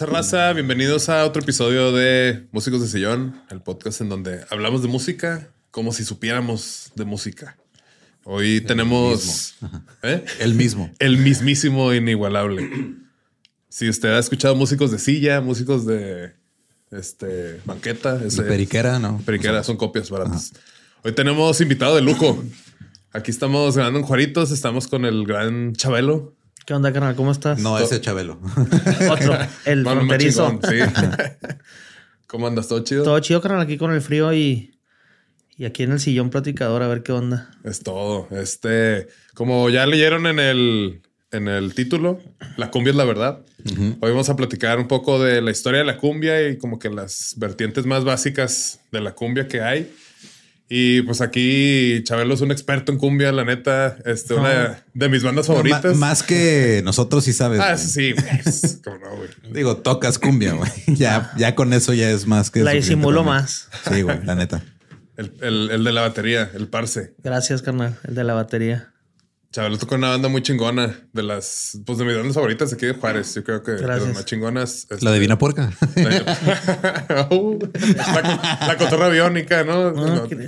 ¿Qué tranza raza? Bienvenidos a otro episodio de Músicos de Sillón, el podcast en donde hablamos de música como si supiéramos de música. Hoy tenemos ¿Eh? El mismo. el mismísimo inigualable. Si usted ha escuchado músicos de silla, músicos de este banqueta, ese- periquera, ¿no? Periquera, son copias baratas. Hoy tenemos invitado de lujo. Aquí estamos grabando en Juaritos, estamos con el gran Chabelo. ¿Qué onda, carnal? ¿Cómo estás? No, ese Chabelo. Otro, el Bueno, más fronterizo. chingón, sí. ¿Cómo andas? ¿Todo chido? Todo chido, carnal, aquí con el frío y, y aquí en el sillón platicador, a ver qué onda. Es todo. Este, como ya leyeron en el, en el título, la cumbia es la verdad. Hoy vamos a platicar un poco de la historia de la cumbia y como que las vertientes más básicas de la cumbia que hay. Y pues aquí Chabelo es un experto en cumbia, la neta, este, una de mis bandas favoritas. Más que nosotros sí sabes. Ah, sí, pues, cómo no, güey. Digo, tocas cumbia, güey. Ya, ya con eso ya es más que. La disimulo más. Sí, güey, la neta. El, el- el de la batería, el parce. Gracias, carnal, el de la batería. Chabelo tocó una banda muy chingona de las, pues de mis bandas favoritas aquí de Juárez. Yo creo que de las más chingonas. La este, divina puerca. Uh, la, la cotorra biónica, ¿no? No, Siempre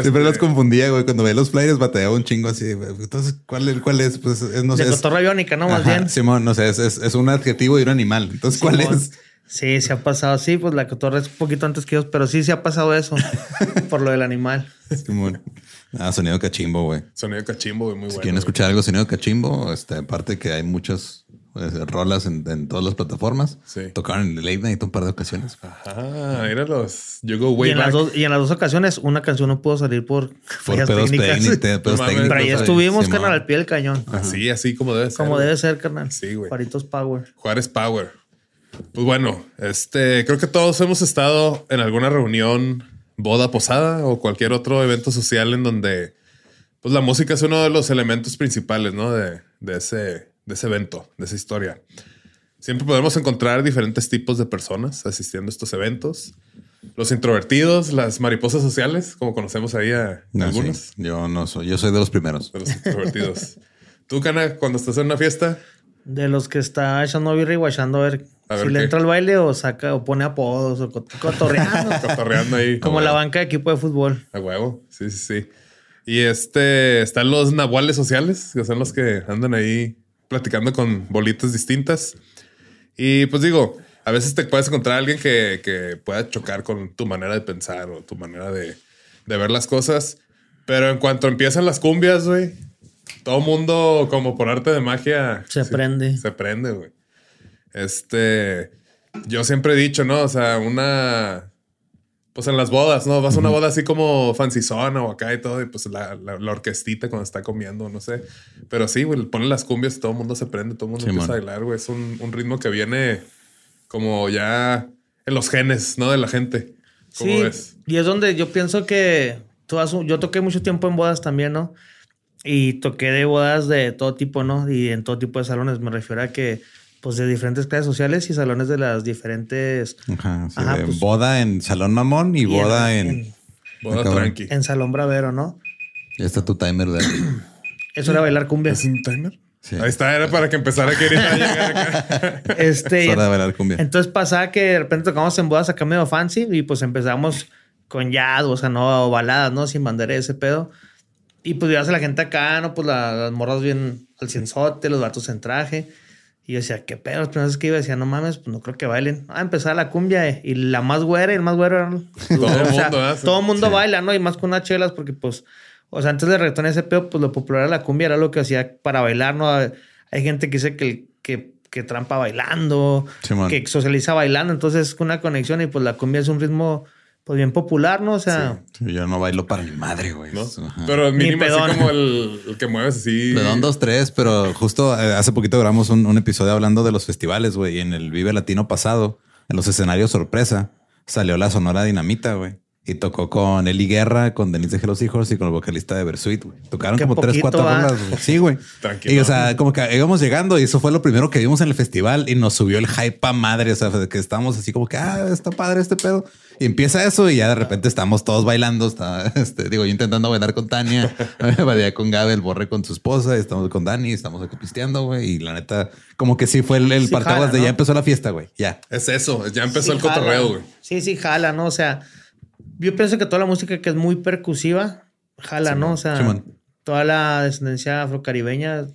este, los confundía, güey. Cuando veía los flyers bateaba un chingo así. güey. Entonces, ¿cuál, es- cuál es? Pues es, no sé. de es- cotorra biónica, ¿no? Más Ajá, bien. Simón, no sé, es, es- es un adjetivo y un animal. Entonces, ¿cuál Simón. es? Sí, se ha pasado. Sí, pues la cotorra es un poquito antes que ellos, pero sí se ha pasado eso por lo del animal. Simón. Ah, sonido cachimbo, güey. Sonido cachimbo, güey, muy Si bueno. quieren güey. escuchar algo sonido cachimbo, este, aparte que hay muchas pues, rolas en, en todas las plataformas. Sí. Tocaron en Late Night un par de ocasiones. Ah, míralos. You go Y way en, back. las dos, y en las dos ocasiones, una canción no pudo salir por, Por fallas pedos técnicas. técnicos. pedos No mames. técnicos, Pero ahí estuvimos, Simón. carnal, al pie del cañón. Así, así como debe ser. Como güey. debe ser, carnal. Sí, güey. Juaritos Power. Juárez Power. Pues bueno, este, creo que todos hemos estado en alguna reunión, boda, posada o cualquier otro evento social en donde pues la música es uno de los elementos principales, ¿no? De, de ese, de ese evento, de esa historia. Siempre podemos encontrar diferentes tipos de personas asistiendo a estos eventos. Los introvertidos, las mariposas sociales, como conocemos ahí a No, algunos. sí. Yo no soy, yo soy de los primeros. De los introvertidos. ¿Tú, Cana, cuando estás en una fiesta? De los que está echando birra y guachando a ver, A ver si le entra al baile o saca o pone apodos o cot- cotorreando. Cotorreando ahí. como la banca de equipo de fútbol. A huevo. Sí, sí, sí. Y este, están los nahuales sociales, que son los que andan ahí platicando con bolitas distintas. Y pues digo, a veces te puedes encontrar a alguien que, que pueda chocar con tu manera de pensar o tu manera de, de ver las cosas. Pero en cuanto empiezan las cumbias, güey, todo mundo como por arte de magia Se prende. Se prende, güey. Este, yo siempre he dicho, ¿no? O sea, una, pues en las bodas, ¿no? Vas a una boda así como fancyzona o acá y todo, y pues la, la, la orquestita cuando está comiendo, no sé. Pero sí, güey, ponen las cumbias y todo el mundo se prende, todo el mundo empieza a bailar, güey. Es un, un ritmo que viene como ya en los genes, ¿no? De la gente. ¿Cómo Sí, ves? y es donde yo pienso que todas, yo toqué mucho tiempo en bodas también, ¿no? Y toqué de bodas de todo tipo, ¿no? Y en todo tipo de salones. Me refiero a que, pues, de diferentes clases sociales y salones de las diferentes... Ajá, sí, Ajá, de pues- boda en Salón Mamón y, y boda en... Boda tranqui. En Salón Bravero, ¿no? Ya está tu timer de... Eso era bailar cumbia. ¿Es un timer? Sí. Ahí está, era para que empezara a querer llegar acá. Este, Es hora de bailar cumbia. Entonces pasaba que de repente tocamos en bodas acá medio fancy y pues empezamos con jazz, o sea, no o baladas, ¿no? Sin bandera ese pedo. Y pues veías a la gente acá, ¿no? Pues la- las morras bien al cienzote, los vatos en traje. Y yo decía, ¿qué pedo? Las primeras veces que iba decía, no mames, pues no creo que bailen. Ah, empezaba la cumbia eh, y la más güera y el más güero eran... Todo o sea, mundo, ¿eh? todo el mundo baila, ¿no? Y más con unas chelas porque pues... O sea, antes de reggaetón ese pedo, pues lo popular era la cumbia, era lo que hacía para bailar, ¿no? Hay gente que dice que, que, que trampa bailando, que socializa bailando, entonces es una conexión y pues la cumbia es un ritmo pues bien popular, ¿no? O sea, Sí, Yo no bailo para mi madre, güey. ¿no? Pero mínimo así pedón. como el, el que mueves así. Perdón, dos, tres, pero justo eh, hace poquito grabamos un, un episodio hablando de los festivales, güey. Y en el Vive Latino pasado, en los escenarios sorpresa, salió la Sonora Dinamita, güey. Y tocó con Eli Guerra, con Denise de los Hijos y con el vocalista de Versuit, güey. Tocaron Qué como tres, cuatro güey. Sí, güey. Tranquilo. Y o sea, como que íbamos llegando y eso fue lo primero que vimos en el festival y nos subió el hype a madre. O sea, de que estábamos así como que, ah, está padre este pedo. Y empieza eso y ya de repente estamos todos bailando. Está, este, digo, yo intentando bailar con Tania, bailé con Gabe, el borre con su esposa, y estamos con Dani, estamos aquí pisteando, güey. Y la neta, como que sí fue el, el Sí parteaguas jala, de ¿no? ya empezó la fiesta, güey. Ya. Es eso, ya empezó sí el cotorreo, güey. Sí, sí, jala, ¿no? O sea, yo pienso que toda la música que es muy percusiva, jala, ¿no? O sea, toda la descendencia afrocaribeña.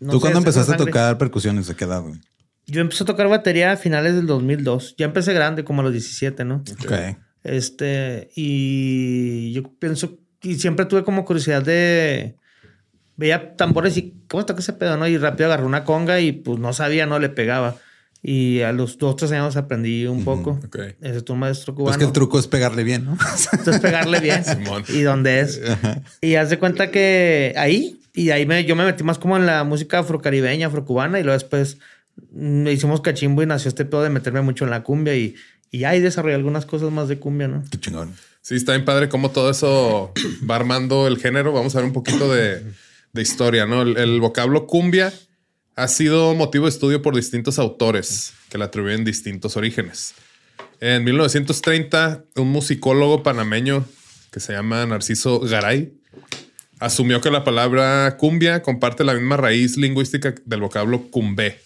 no ¿Tú sé, cuándo empezaste a tocar percusiones? ¿A qué edad, güey? Yo empecé a tocar batería a finales del 2002. Ya empecé grande, como a los 17, ¿no? Ok. Este, y yo pienso, y siempre tuve como curiosidad de. Veía tambores y, ¿cómo toca ese pedo, no? Y rápido agarré una conga y pues no sabía, no le pegaba. Y a los dos, tres años aprendí un poco. Ok. Ese es un maestro cubano. Pues que el truco es pegarle bien, ¿no? Entonces pegarle bien. Simón. y dónde es. Y haz de cuenta que ahí, y ahí me, yo me metí más como en la música afrocaribeña, afrocubana, y luego después mm, hicimos cachimbo y nació este pedo de meterme mucho en la cumbia y, y ahí desarrollé algunas cosas más de cumbia, ¿no? Qué chingón. Sí, está bien padre cómo todo eso va armando el género. Vamos a ver un poquito de, de historia, ¿no? El, el vocablo cumbia ha sido motivo de estudio por distintos autores que le atribuyen distintos orígenes. En 1930, un musicólogo panameño que se llama Narciso Garay asumió que la palabra cumbia comparte la misma raíz lingüística del vocablo cumbé.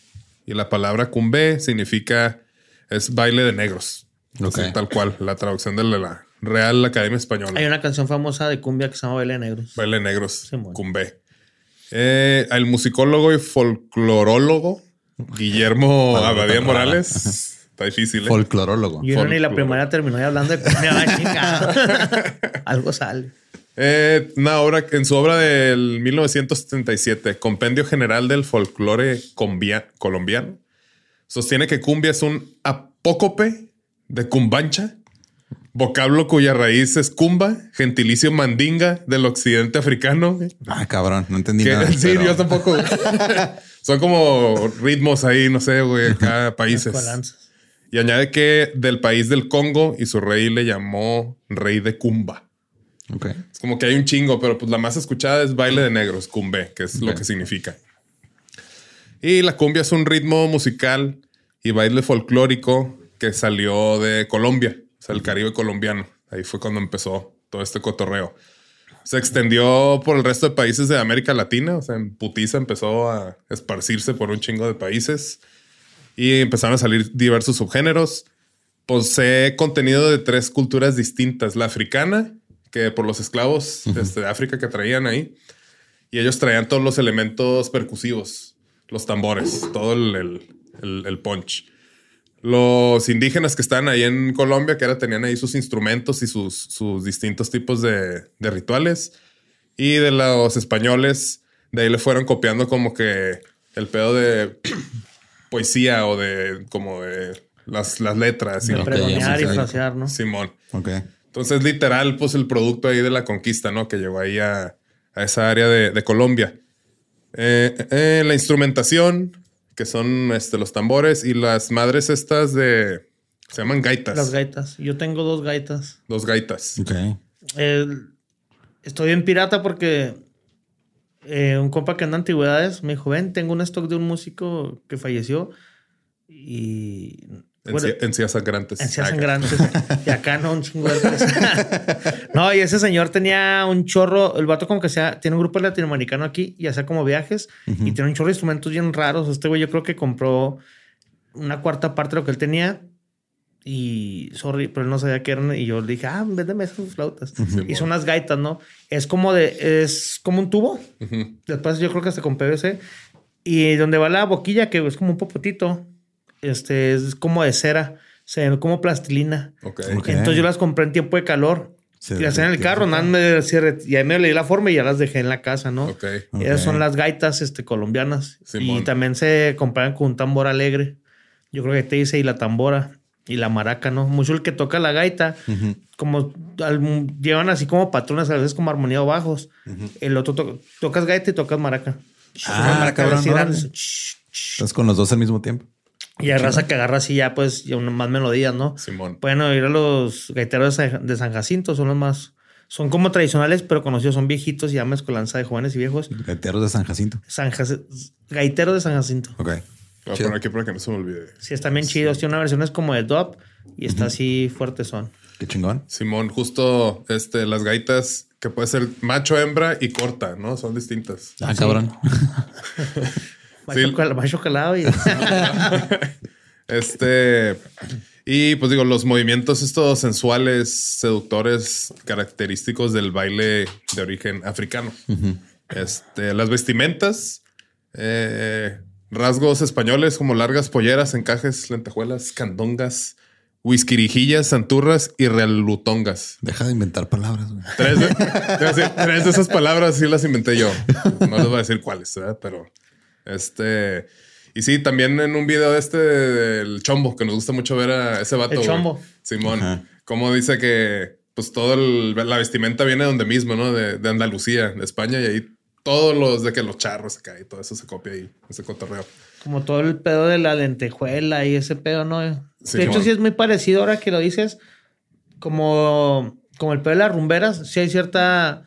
Y la palabra cumbé significa es baile de negros. Ok. Así, tal cual, la traducción de la, Real Academia Española. Hay una canción famosa de cumbia que se llama Baile de Negros. Baile de negros, cumbé. Eh, el musicólogo y folclorólogo Guillermo Abadía. Morales. Está difícil, ¿eh? Folclorólogo. Y uno ni la primaria terminó hablando de cumbia. Algo sale. Eh, una obra, en su obra del 1977, Compendio General del Folclore Colombiano, sostiene que cumbia es un apócope de cumbancha, vocablo cuya raíz es cumba, gentilicio mandinga del occidente africano. Ah, cabrón, no entendí Que- nada. sí, pero- yo tampoco. Son como ritmos ahí, no sé, güey, cada países. Y añade que del país del Congo y su rey le llamó rey de Cumba. Ok. Es como que hay un chingo, pero pues la más escuchada es baile de negros, cumbe, que es lo Ok. que significa. Y la cumbia es un ritmo musical y baile folclórico que salió de Colombia, o sea, el Caribe colombiano. Ahí fue cuando empezó todo este cotorreo. Se extendió por el resto de países de América Latina, o sea, en putiza empezó a esparcirse por un chingo de países y empezaron a salir diversos subgéneros. Posee contenido de tres culturas distintas. La africana, que por los esclavos este, de África que traían ahí, y ellos traían todos los elementos percusivos, los tambores, todo el, el- el- el punch. Los indígenas que estaban ahí en Colombia, que era, tenían ahí sus instrumentos y sus, sus distintos tipos de, de rituales. Y de los españoles, de ahí le fueron copiando como que el pedo de poesía o de como de las, las letras. y pregonear sí, y frasear, ¿no? Simón. Ok. Entonces, literal, pues el producto ahí de la conquista, ¿no? Que llegó ahí a, a esa área de, de Colombia. Eh, eh, la instrumentación, que son este, los tambores y las madres estas de... Se llaman gaitas. Las gaitas. Yo tengo dos gaitas. Dos gaitas. Ok. Estoy en pirata porque eh, un compa que anda en antigüedades me dijo, ven, tengo un stock de un músico que falleció y... bueno, Encía- Encías sangrantes. Encías sangrantes. y acá no, un chingo de no, y ese señor tenía un chorro. El vato, como que sea, tiene un grupo latinoamericano aquí y hacía como viajes y tiene un chorro de instrumentos bien raros. Este güey, yo creo que compró una cuarta parte de lo que él tenía. Y sorry, pero él no sabía qué eran. Y yo le dije, ah, véndeme esas flautas. Y son unas gaitas, ¿no? Es como de, es como un tubo. Ujú. Después yo creo que hasta con PVC. Y donde va la boquilla, que es como un popotito, este es como de cera, se ve como plastilina. Ok. Ok. Entonces yo las compré en tiempo de calor. Se y las en el carro, nada más me se- y ahí me leí la forma y ya las dejé en la casa, ¿no? Ok. Esas son las gaitas este, colombianas. Simón. Y también se comparan con un tambor alegre. Yo creo que te dice y la tambora y la maraca, ¿no? Mucho el que toca la gaita, como al- llevan así como patrones, a veces como armonía o bajos. El otro to- tocas gaita y tocas maraca. Ah, maraca cabrón, sh. Estás con los dos al mismo tiempo. Y hay raza que agarra así ya, pues, ya una- más melodías, ¿no? Simón. Pueden oír a los gaiteros de San- Jacinto, son los más. Son como tradicionales, pero conocidos, son viejitos y ya mezcolanza de jóvenes y viejos. Gaiteros de San Jacinto. San Jac- Gaitero de San Jacinto. Ok. Voy a Chido. poner aquí para que no se me olvide. Sí, están bien chidos. Tiene una versión es como de dub y está así fuerte son. Qué chingón. Simón, justo este, las gaitas que puede ser macho, hembra y corta, ¿no? Son distintas. Ah, cabrón. Sí. calado y Este. Y pues digo, los movimientos estos sensuales, seductores, característicos del baile de origen africano. Este, las vestimentas, eh, rasgos españoles como largas polleras, encajes, lentejuelas, candongas, whiskyrijillas, santurras y realutongas. Deja de inventar palabras. güey. De, tres de esas palabras sí las inventé yo. No les voy a decir cuáles, ¿verdad? Pero este. Y sí, también en un video de este del chombo, que nos gusta mucho ver a ese vato. El. Chombo. Simón. Ajá. Como dice que pues todo el- la vestimenta viene de donde mismo, ¿no? De, de Andalucía, de España, y ahí todos los de que los charros acá y todo eso se copia ahí, ese cotorreo. como todo el pedo de la lentejuela y ese pedo, ¿no? Sí, de hecho, sí es muy parecido ahora que lo dices. Como, como el pedo de las rumberas, sí hay cierta.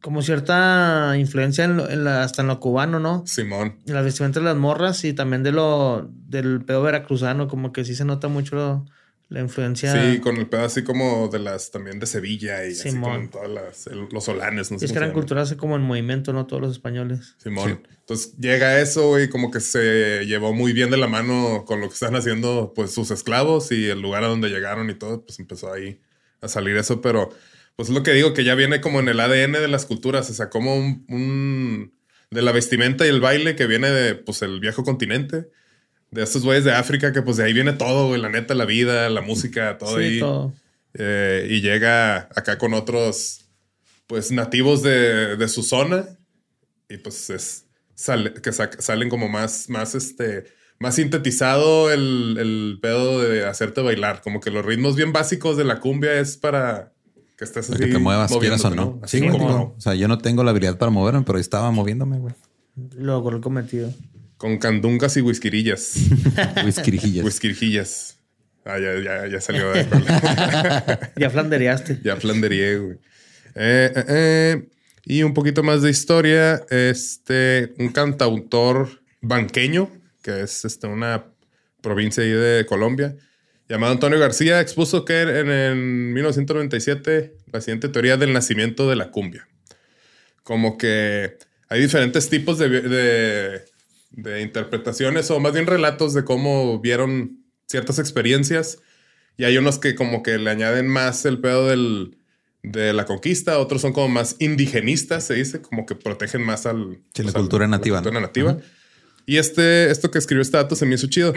Como cierta influencia en lo- en la- hasta en lo cubano, ¿no? Simón. En las vestimentas de las morras y también de lo del pedo veracruzano, como que sí se nota mucho lo- la influencia. Sí, con el pedo así como de las también de Sevilla y así Simón. como en todas las, el- los solanes, no sé es que eran culturas como en movimiento, ¿no? Todos los españoles. Simón. Entonces llega eso, güey, como que se llevó muy bien de la mano con lo que están haciendo, pues sus esclavos y el lugar a donde llegaron y todo, pues empezó ahí a salir eso, pero pues es lo que digo, que ya viene como en el ADN de las culturas, o sea, como un, un- de la vestimenta y el baile que viene de, pues, el viejo continente, de estos güeyes de África, que pues de ahí viene todo, güey, la neta, la vida, la música, todo sí, ahí. todo. Eh, y llega acá con otros, pues, nativos de, de su zona. Y pues es, sale, que sa- salen como más, más, este, más sintetizado el, el pedo de hacerte bailar. Como que los ritmos bien básicos de la cumbia es para que Para así. que te muevas, quieras o no. Así Sí, como O sea, yo no tengo la habilidad para moverme, pero estaba moviéndome, güey. Lo logró el cometido. con candungas y whisquirillas. Whiskyrijillas. Whisquirijillas. Ah, ya, ya, ya salió. Ya flandereaste. Ya flanderié, güey. Eh, eh, eh. Y un poquito más de historia. Este, un cantautor banqueño, que es este, una provincia ahí de Colombia, llamado Antonio García, expuso que en, en 1997 la siguiente teoría del nacimiento de la cumbia. Como que hay diferentes tipos de, de, de interpretaciones o más bien relatos de cómo vieron ciertas experiencias y hay unos que como que le añaden más el pedo del, de la conquista, otros son como más indigenistas, se dice, como que protegen más al... Sí, la pues, cultura nativa, La cultura nativa. Y este, esto que escribió este dato se me hizo chido.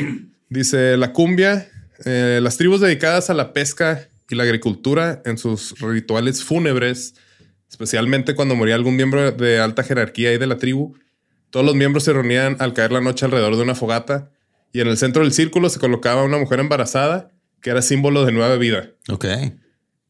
Dice, la cumbia, eh, las tribus dedicadas a la pesca y la agricultura en sus rituales fúnebres, especialmente cuando moría algún miembro de alta jerarquía y de la tribu, todos los miembros se reunían al caer la noche alrededor de una fogata y en el centro del círculo se colocaba una mujer embarazada que era símbolo de nueva vida. Ok.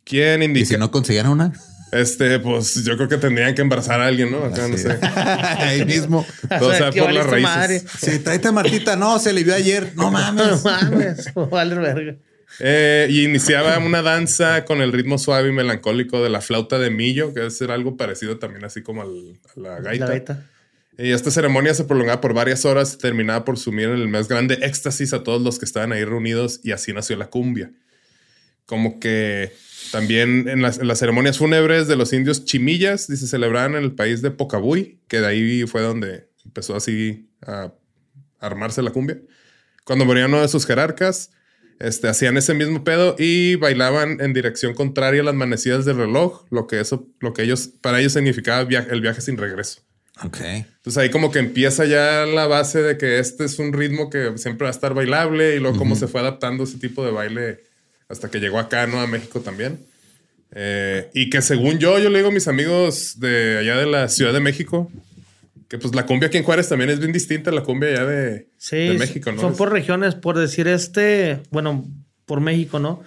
¿Quién ¿Y indica? si no consiguieran una? Este, pues yo creo que tendrían que embarazar a alguien, ¿no? Acá no sé. Ahí mismo. Todo sea ¿qué por las raíces. madre? Sí, tráete a Martita. No, se le vio ayer. No No mames. mames, vale verga. Eh, y iniciaba una danza con el ritmo suave y melancólico de la flauta de millo, que debe ser algo parecido también así como al- a la gaita. La gaita. Y esta ceremonia se prolongaba por varias horas y terminaba por sumir en el más grande éxtasis a todos los que estaban ahí reunidos y así nació la cumbia. Como que también en las, en las ceremonias fúnebres de los indios chimillas, dice, celebraban en el país de Pocabuy, que de ahí fue donde empezó así a armarse la cumbia. Cuando moría uno de sus jerarcas, este, hacían ese mismo pedo y bailaban en dirección contraria a las manecidas del reloj, lo que eso, lo que ellos, para ellos significaba via- el viaje sin regreso. Ok. Entonces ahí como que empieza ya la base de que este es un ritmo que siempre va a estar bailable y luego cómo se fue adaptando ese tipo de baile hasta que llegó acá, ¿no? A México también. Eh, y que según yo, yo le digo a mis amigos de allá de la Ciudad de México, que pues la cumbia aquí en Juárez también es bien distinta a la cumbia allá de, Sí, de México, ¿no? son por regiones, por decir este, bueno, por México, ¿no?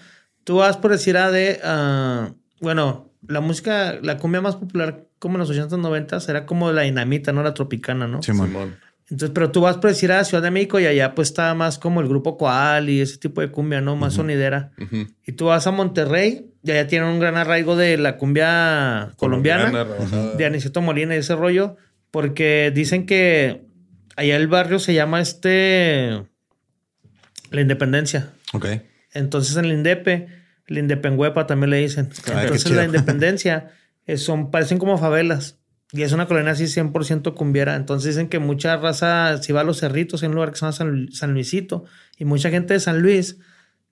Tú vas por decir a de, ah, bueno, la música, la cumbia más popular como en los 80s, 90s era como la dinamita, ¿no? La tropicana, ¿no? Simón. Simón. Entonces, pero tú vas por decir a Ciudad de México y allá pues está más como el grupo Coal y ese tipo de cumbia, ¿no? Más sonidera. Y tú vas a Monterrey y allá tienen un gran arraigo de la cumbia colombiana, de Aniceto Molina y ese rollo, porque dicen que allá el barrio se llama este la Independencia. Ok. Entonces en la Indepe, la Indepenhuepa también le dicen. qué Entonces la Independencia eh, son, parecen como favelas. Y es una colonia así 100% cumbiera. Entonces dicen que mucha raza, si va a los cerritos, hay un lugar que se llama San, San Luisito, y mucha gente de San Luis,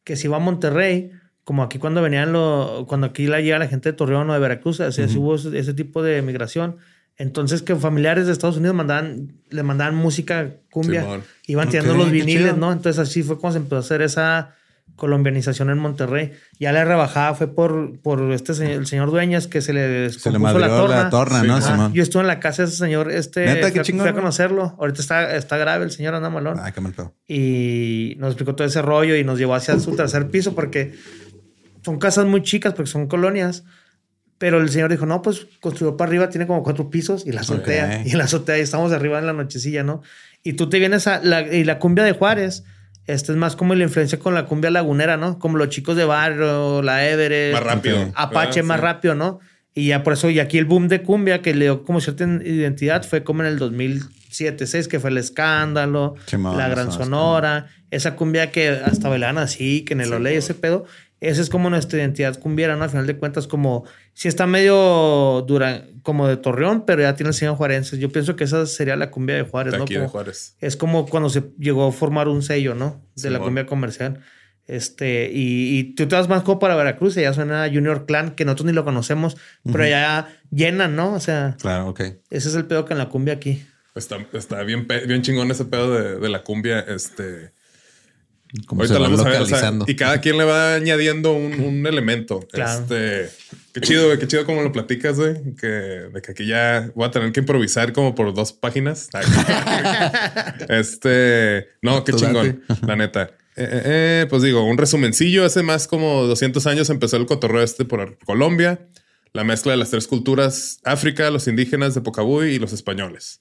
que si va a Monterrey, como aquí cuando venían, lo, cuando aquí la llega la gente de Torreón o de Veracruz, así, hubo ese, ese tipo de migración. Entonces que familiares de Estados Unidos mandaban, le mandaban música cumbia, iban tirando los viniles. ¿no? Entonces así fue como se empezó a hacer esa colombianización en Monterrey. Ya la rebajada fue por, por este señor, el señor Dueñas que se le Se le descompuso madrió la torna, ¿no? Ajá. Simón? Yo estuve en la casa de ese señor, este, ¿Neta? Qué fui, fui a conocerlo. Ahorita está, está grave, el señor anda malón. Ay, qué mal pedo. Y nos explicó todo ese rollo y nos llevó hacia su tercer piso porque son casas muy chicas, porque son colonias. Pero el señor dijo, no, pues construyó para arriba, tiene como cuatro pisos y la azotea. Ok. Y la azotea y estamos arriba en la nochecilla, ¿no? Y tú te vienes a la, y la cumbia de Juárez. Esta es más como la influencia con la cumbia lagunera, ¿no? Como los chicos de barrio, la Everest. Más rápido. Apache Ah, más sí. rápido, ¿no? Y ya por eso, y aquí el boom de cumbia que le dio como cierta identidad fue como en el 2007, 6 que fue el escándalo, la Gran Sonora, esa cumbia que hasta bailaban así, que en el Olé, ese pedo. Esa es como nuestra identidad cumbiera, ¿no? Al final de cuentas, como si está medio dura, como de Torreón, pero ya tiene el señor Juarense. Yo pienso que esa sería la cumbia de Juárez, De ¿no? aquí de Juárez. es como cuando se llegó a formar un sello, ¿no? De la cumbia comercial. Este, y, y tú te vas más como para Veracruz, y ya suena Junior Clan, que nosotros ni lo conocemos, pero ya llenan, ¿no? O sea, Claro, ok. ese es el pedo que en la cumbia aquí. Está, está bien, bien chingón ese pedo de, de la cumbia. Este. Como Ahorita se va vamos a ver, o sea, localizando. y cada quien le va añadiendo un, un elemento. Claro. Este, qué chido, güey, qué chido como lo platicas, güey. Que, de que aquí ya voy a tener que improvisar como por dos páginas. Este, no, qué chingón, la neta. Eh, eh, eh, pues digo, un resumencillo. Hace más como 200 años empezó el cotorreo este por Colombia. La mezcla de las tres culturas, África, los indígenas de Pocabuy y los españoles.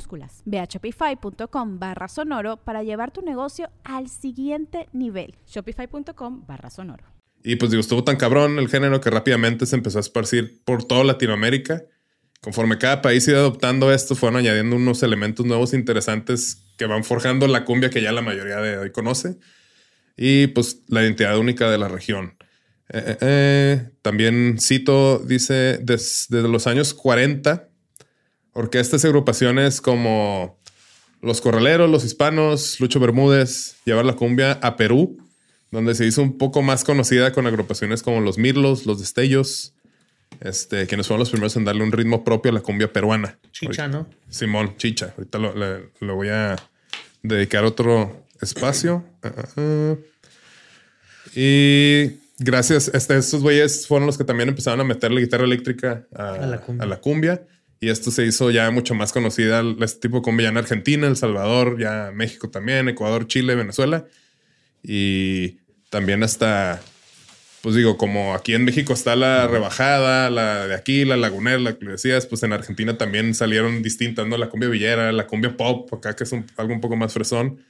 Ve a shopify.com barra sonoro para llevar tu negocio al siguiente nivel. Shopify.com barra sonoro. Y pues digo, estuvo tan cabrón el género que rápidamente se empezó a esparcir por toda Latinoamérica. Conforme cada país iba adoptando esto, fueron añadiendo unos elementos nuevos interesantes que van forjando la cumbia que ya la mayoría de hoy conoce. Y pues la identidad única de la región. Eh, eh, eh, también cito, dice, desde los años 40 orquestas y agrupaciones como Los Corraleros, Los Hispanos, Lucho Bermúdez, llevar la cumbia a Perú, donde se hizo un poco más conocida con agrupaciones como Los Mirlos, Los Destellos, este, quienes fueron los primeros en darle un ritmo propio a la cumbia peruana. Chicha, ¿no? Simón, chicha. Ahorita lo, le, lo voy a dedicar otro espacio. Uh, uh, uh. Y gracias, este, estos güeyes fueron los que también empezaron a meterle guitarra eléctrica a, A la cumbia. a la cumbia. Y esto se hizo ya mucho más conocida, este tipo de cumbia en Argentina, El Salvador, ya México también, Ecuador, Chile, Venezuela. Y también hasta, pues digo, como aquí en México está la rebajada, la de aquí, la lagunera, la que decías, pues en Argentina también salieron distintas, ¿no? La cumbia villera, la cumbia pop, acá que es un- algo un poco más fresón.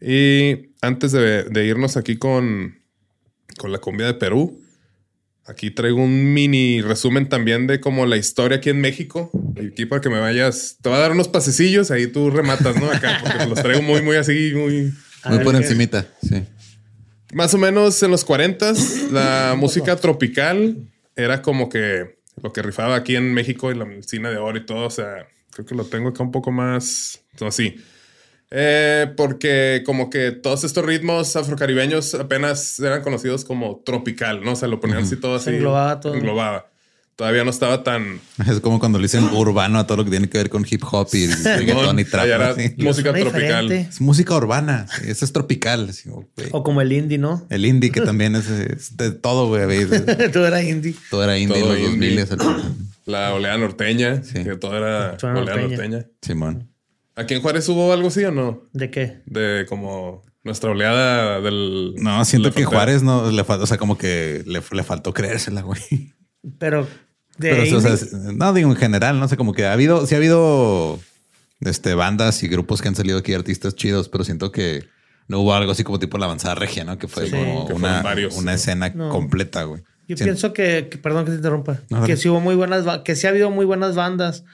Y antes de, de irnos aquí con, con la cumbia de Perú, aquí traigo un mini resumen también de como la historia aquí en México. Y aquí para que me vayas, te voy a dar unos pasecillos, ahí tú rematas, ¿no? Acá, porque los traigo muy, muy así, muy... Muy por encimita, sí. Más o menos en los 40 la música tropical era como que lo que rifaba aquí en México y la medicina de oro y todo. O sea, creo que lo tengo acá un poco más no, así. Eh, porque como que todos estos ritmos afrocaribeños apenas eran conocidos como tropical, ¿no? O sea, lo ponían así todo así. Englobaba todo. Englobaba. Todavía no estaba tan... Es como cuando le dicen urbano a todo lo que tiene que ver con hip hop y reggaetón y trap. Así. música tropical. diferente. Es música urbana. sí, Eso es tropical. güey. O como el indie, ¿no? El indie, que también es, es de todo, güey. Todo era indie. Todo era indie Todo en los indie. 2000 el- La oleada norteña, Sí. que todo era oleada norteña. norteña. Simón. ¿Aquí en Juárez hubo algo así o no? ¿De qué? de como nuestra oleada del. No, siento que frontera. Juárez no le faltó, o sea, como que le, le faltó creérsela, güey. Pero de Pero, o sea, no digo en general, no sé, como que ha habido, sí ha habido este, bandas y grupos que han salido aquí, artistas chidos, pero siento que no hubo algo así como tipo la avanzada regia, ¿no? Que fue Sí. como Que una, varios. una escena No. completa, güey. yo Siento- pienso que, que- perdón que te interrumpa, No, que sí hubo muy buenas, que sí ha habido muy buenas bandas,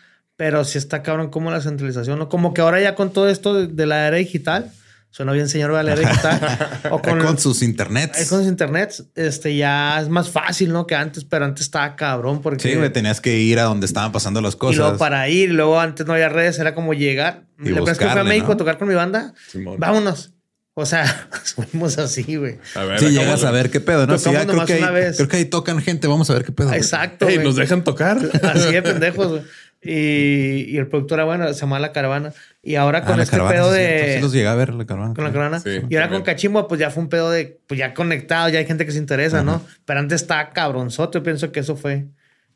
pero sí está cabrón como la centralización, ¿no? Como que ahora ya con todo esto de, de la era digital, suena bien señor de la era digital, o con, con, sus internets. Con los internets, este ya es más fácil, ¿no? Que antes, pero antes estaba cabrón porque. Sí, güey, tenías que ir a donde estaban pasando las y cosas. luego para ir, y luego antes no había redes, era como llegar. Y la vez que fui a buscarle, México ¿no? a tocar con mi banda, Simón. vámonos. O sea, fuimos así, güey. A ver, Sí, llegas a ver qué pedo, ¿no? Sí, ya creo que, ahí, una vez. creo que ahí tocan gente. Vamos a ver qué pedo. Exacto. Ey, güey. nos dejan tocar. Así de pendejos, güey. Y, y el productor era bueno, se llama La Caravana. Y ahora Ah, con este caravana, pedo sí, de. Sí los llegué a ver, la caravana. con la caravana. Sí, y ahora también. con Cachimbo, pues ya fue un pedo de, pues ya conectado, ya hay gente que se interesa, ¿no? Pero antes estaba cabronzote, yo pienso que eso fue.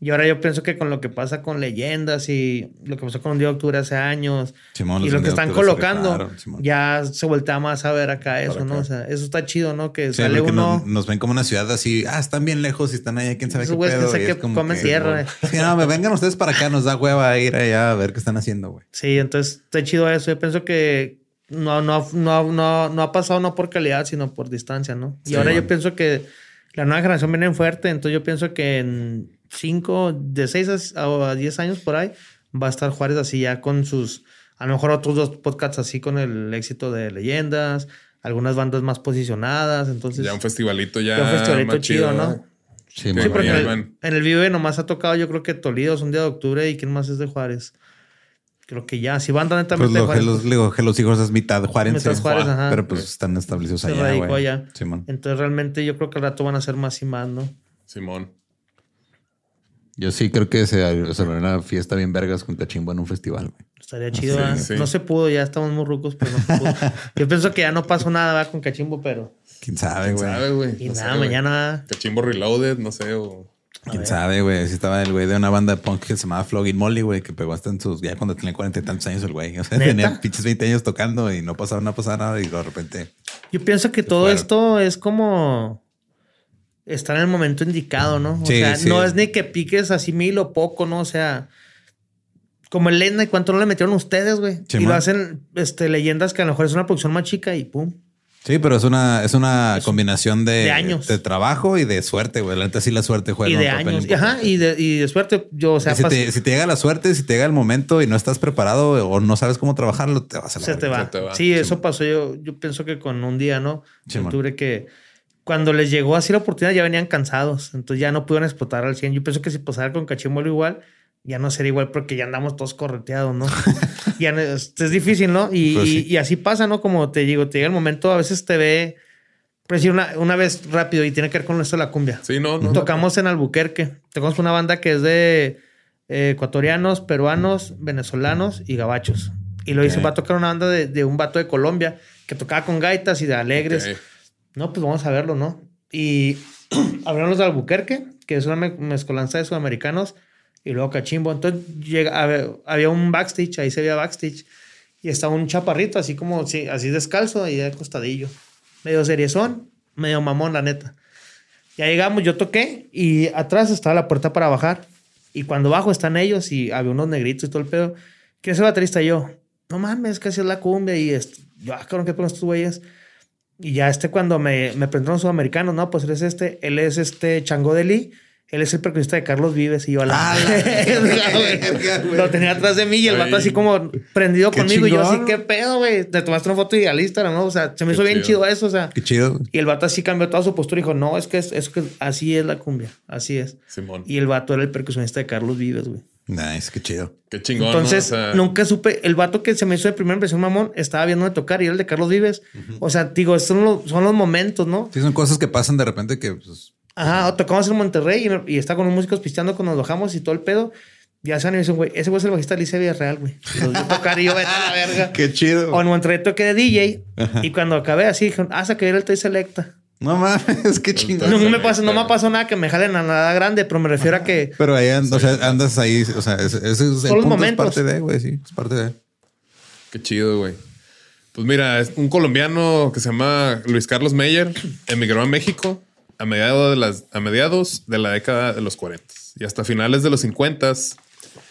Y ahora yo pienso que con lo que pasa con leyendas y lo que pasó con un día de octubre hace años Simón, y lo que están colocando, ya se voltea más a ver acá eso, Para ¿no? acá. O sea, eso está chido, ¿no? Que Sí, sale uno. nos, nos ven como una ciudad así, ah, están bien lejos y están allá, quién sabe Esos qué pedo. que que comen tierra. Sí, no, me vengan ustedes para acá, nos da hueva ir allá a ver qué están haciendo, güey. Sí, entonces está chido eso. Yo pienso que no, no, no, no, no ha pasado no por calidad, sino por distancia, ¿no? Y Sí, ahora yo pienso que la nueva generación viene en fuerte, entonces yo pienso que en cinco, de seis a, a diez años por ahí, va a estar Juárez así ya con sus, a lo mejor otros dos podcasts así con el éxito de leyendas, algunas bandas más posicionadas, entonces... Ya un festivalito ya. Ya un festivalito más chido, ¿no? Sí, Sí, porque ya en el, van. en el Vive nomás ha tocado, yo creo que Toledo es un día de octubre y quién más es de Juárez. Creo que ya. Si van Pues netamente lo, Juárez, los, pues, digo, Gelos Hijos es mitad Juárez. Mitad Juárez, ajá. Pero pues están establecidos Se allá, güey. allá. Simón. entonces realmente yo creo que al rato van a ser más y más, ¿no? Simón. Yo sí creo que se, se una fiesta bien vergas con Cachimbo en un festival, güey. Estaría chido. Sí, ¿verdad? sí. No se pudo, ya estamos muy rucos, pero no se pudo. yo pienso que ya no pasó nada ¿verdad? con Cachimbo, pero. ¿Quién sabe, ¿Quién güey? sabe, güey? Y No nada, mañana. Cachimbo Reloaded, no sé, o... ¿Quién sabe, güey? Sí estaba el güey de una banda de punk que se llamaba Flogging Molly, güey, que pegó hasta en sus... Ya cuando tenía cuarenta y tantos años el güey. O sea, ¿Neta? tenía pinches 20 años tocando y no pasaba, no pasaba nada y de repente... Yo pienso que todo fueron. esto es como estar en el momento indicado, ¿no? O Sí, sea, sí. no es ni que piques así mil o poco, ¿no? O sea, como Elena y cuánto no le metieron ustedes, güey. Sí, y lo hacen este, leyendas que a lo mejor es una producción más chica y pum. Sí, pero es una, es una Es- combinación de, de años. de trabajo y de suerte, güey. La neta sí la suerte juega y de papel años. Ajá, y de, y de suerte, yo, o sea, si, te, si te llega la suerte, si te llega el momento y no estás preparado o no sabes cómo trabajarlo, te vas a la se te verga. va. Se te va. Sí, eso pasó yo. Yo pienso que con un día, ¿no? Sí, En octubre que cuando les llegó así la oportunidad ya venían cansados. Entonces ya no pudieron explotar al 100. Yo pienso que si pasara con Cachimbolo igual, ya no sería igual porque ya andamos todos correteados, ¿no? ya no- es, es difícil, ¿no? Y, Pues sí. y- y así pasa, ¿no? Como te digo, te llega el momento, a veces te ve, por decir una, una vez rápido y tiene que ver con esto de la cumbia. Sí, no, no. Tocamos en Albuquerque. Tocamos una banda que es de eh, ecuatorianos, peruanos, venezolanos y gabachos. Y lo hizo, va a tocar una banda de, de un vato de Colombia que tocaba con gaitas y de alegres. Ok. No, pues vamos a verlo, ¿no? Y abrieron los de Albuquerque, que es una me- mezcolanza de sudamericanos, y luego Cachimbo. Entonces llega, había, un backstage, ahí se veía backstage, y estaba un chaparrito, así como, sí, así descalzo, ahí de costadillo. Medio seriezón, medio mamón, la neta. Ya llegamos, yo toqué, y atrás estaba la puerta para bajar. Y cuando bajo están ellos, y había unos negritos y todo el pedo. ¿Quién es el baterista? Yo, no mames, casi es la cumbia, y yo, ah, cabrón, ¿qué ponen estos güeyes? Y ya este cuando me, me presentaron sudamericanos, no, pues él es este, él es este Chango de Lee, él es el percusionista de Carlos Vives y yo a la Ah. Lo tenía atrás de mí y el vato así como prendido conmigo y yo así. ¿qué pedo, güey? Te tomaste una foto y al Instagram, ¿no? O sea, se me Qué hizo bien chido. chido eso, o sea. Qué chido. Y el vato así cambió toda su postura y dijo, no, es que es, es que así es la cumbia, así es. Simón. Y el vato era el percusionista de Carlos Vives, güey. Nice, qué chido. Qué chingón. Entonces, ¿no? O sea, nunca supe. El vato que se me hizo de primera impresión, mamón, estaba viéndome tocar y era el de Carlos Vives. O sea, digo, son los, son los momentos, ¿no? Sí, son cosas que pasan de repente que pues, Ajá, o tocamos en Monterrey y, y está con unos músicos pisteando cuando nos bajamos y todo el pedo. Ya se y me dicen, güey, ese güey es el bajista de Alicia Villarreal, güey. Los vi tocar y yo, vete a la verga. Qué chido. O en Monterrey toqué de DJ y cuando acabé así, dijeron, ah, se cayó el Toy Selecta. No mames, qué chingón. No, me pasó, no me pasó nada que me jalen a nada grande, pero me refiero a que Pero ahí and- o sea, andas ahí, o sea, ese, ese es el punto, momentos. es parte de, güey, sí, es parte de. Qué chido, güey. Pues mira, es un colombiano que se llama Luis Carlos Meyer emigró a México a mediados de, las, a mediados de la década de los 40 y hasta finales de los 50,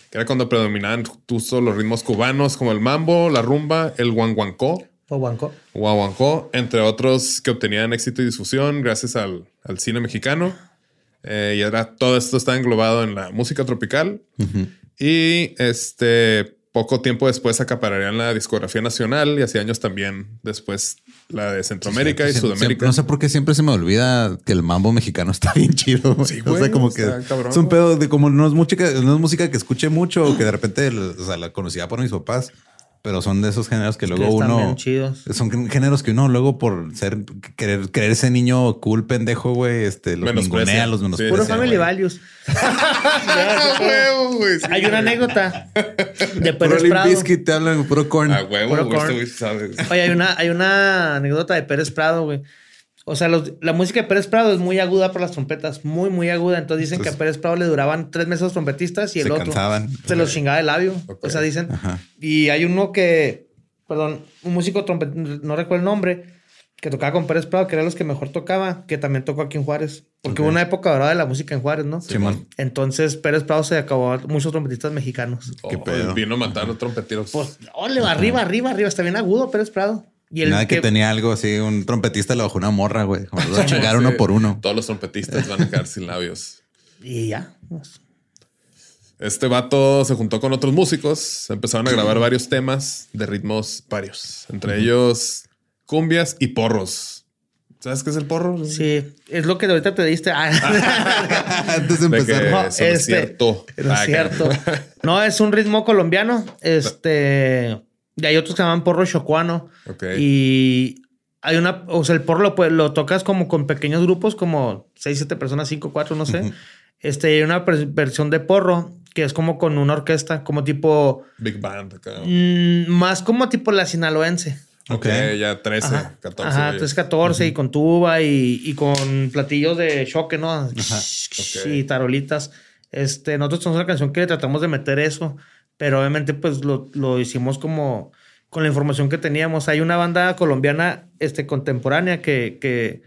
que era cuando predominaban justo los ritmos cubanos como el mambo, la rumba, el guanguancó, Banco. guaguancó, entre otros que obtenían éxito y difusión gracias al, al cine mexicano. Eh, y era todo esto está englobado en la música tropical. Y este poco tiempo después acapararían la discografía nacional y hace años también después la de Centroamérica y Siempre- Sudamérica. siempre- no sé por qué siempre se me olvida que el mambo mexicano está bien chido. güey. Sí, o sea, güey, como que cabrón, es un güey. pedo de como no es música, no es música que escuche mucho o que de repente o sea, la conocía por mis papás, pero son de esos géneros que luego están uno bien chidos. son géneros que uno luego por ser querer creer ese niño cool pendejo, güey, este los ningunea, los Sí, menosprecia. Puro sí, family values. ¡Ah, huevo, güey! Sí, Hay una anécdota de Puro Pérez Limp Prado. Te hablan puro corn. A huevo, Puro güey. corn. Este güey sabe. Oye, hay una, hay una anécdota de Pérez Prado, güey. O sea, los- la música de Pérez Prado es muy aguda por las trompetas, muy, muy aguda. Entonces dicen que a Pérez Prado le duraban tres meses los trompetistas y el Se otro cansaban. se los chingaba el labio. Ok. O sea, dicen. Ajá. Y hay uno que, perdón, un músico trompetista, no recuerdo el nombre, que tocaba con Pérez Prado, que era los que mejor tocaba, que también tocó aquí en Juárez. Porque hubo una época dorada de la música en Juárez, ¿no? Simón. Entonces Pérez Prado se acabó a muchos trompetistas mexicanos. Qué Oh, pedo. Vino a matar a trompeteros. Pues, ole, arriba, arriba, arriba. Está bien agudo Pérez Prado. Y el Nada que, tenía algo así, un trompetista le bajó una morra, güey. Los a chingar Sí, uno por uno. Todos los trompetistas van a quedar sin labios. Y ya. Este vato se juntó con otros músicos, empezaron a grabar varios temas de ritmos varios, entre ellos cumbias y porros. ¿Sabes qué es el porro? Sí, es lo que ahorita te diste. Ah, Antes de empezar. no, es este, cierto. no es Ah, cierto. No, es un ritmo colombiano. Este. Y hay otros que se llaman porro chocuano. Ok. Y hay una. O sea, el porro lo, puede- lo tocas como con pequeños grupos, como 6, 7 personas, 5, 4, no sé. Este, hay una versión de porro que es como con una orquesta, como tipo. Big Band acá. mm, más como tipo la sinaloense. Ok, ya 13, Ajá, 14. Ajá, güey. entonces 14 y con tuba y, y con platillos de choque, ¿no? Y tarolitas. Este, nosotros tenemos una canción que le tratamos de meter eso, pero obviamente pues lo, lo hicimos como con la información que teníamos. Hay una banda colombiana este, contemporánea que, que,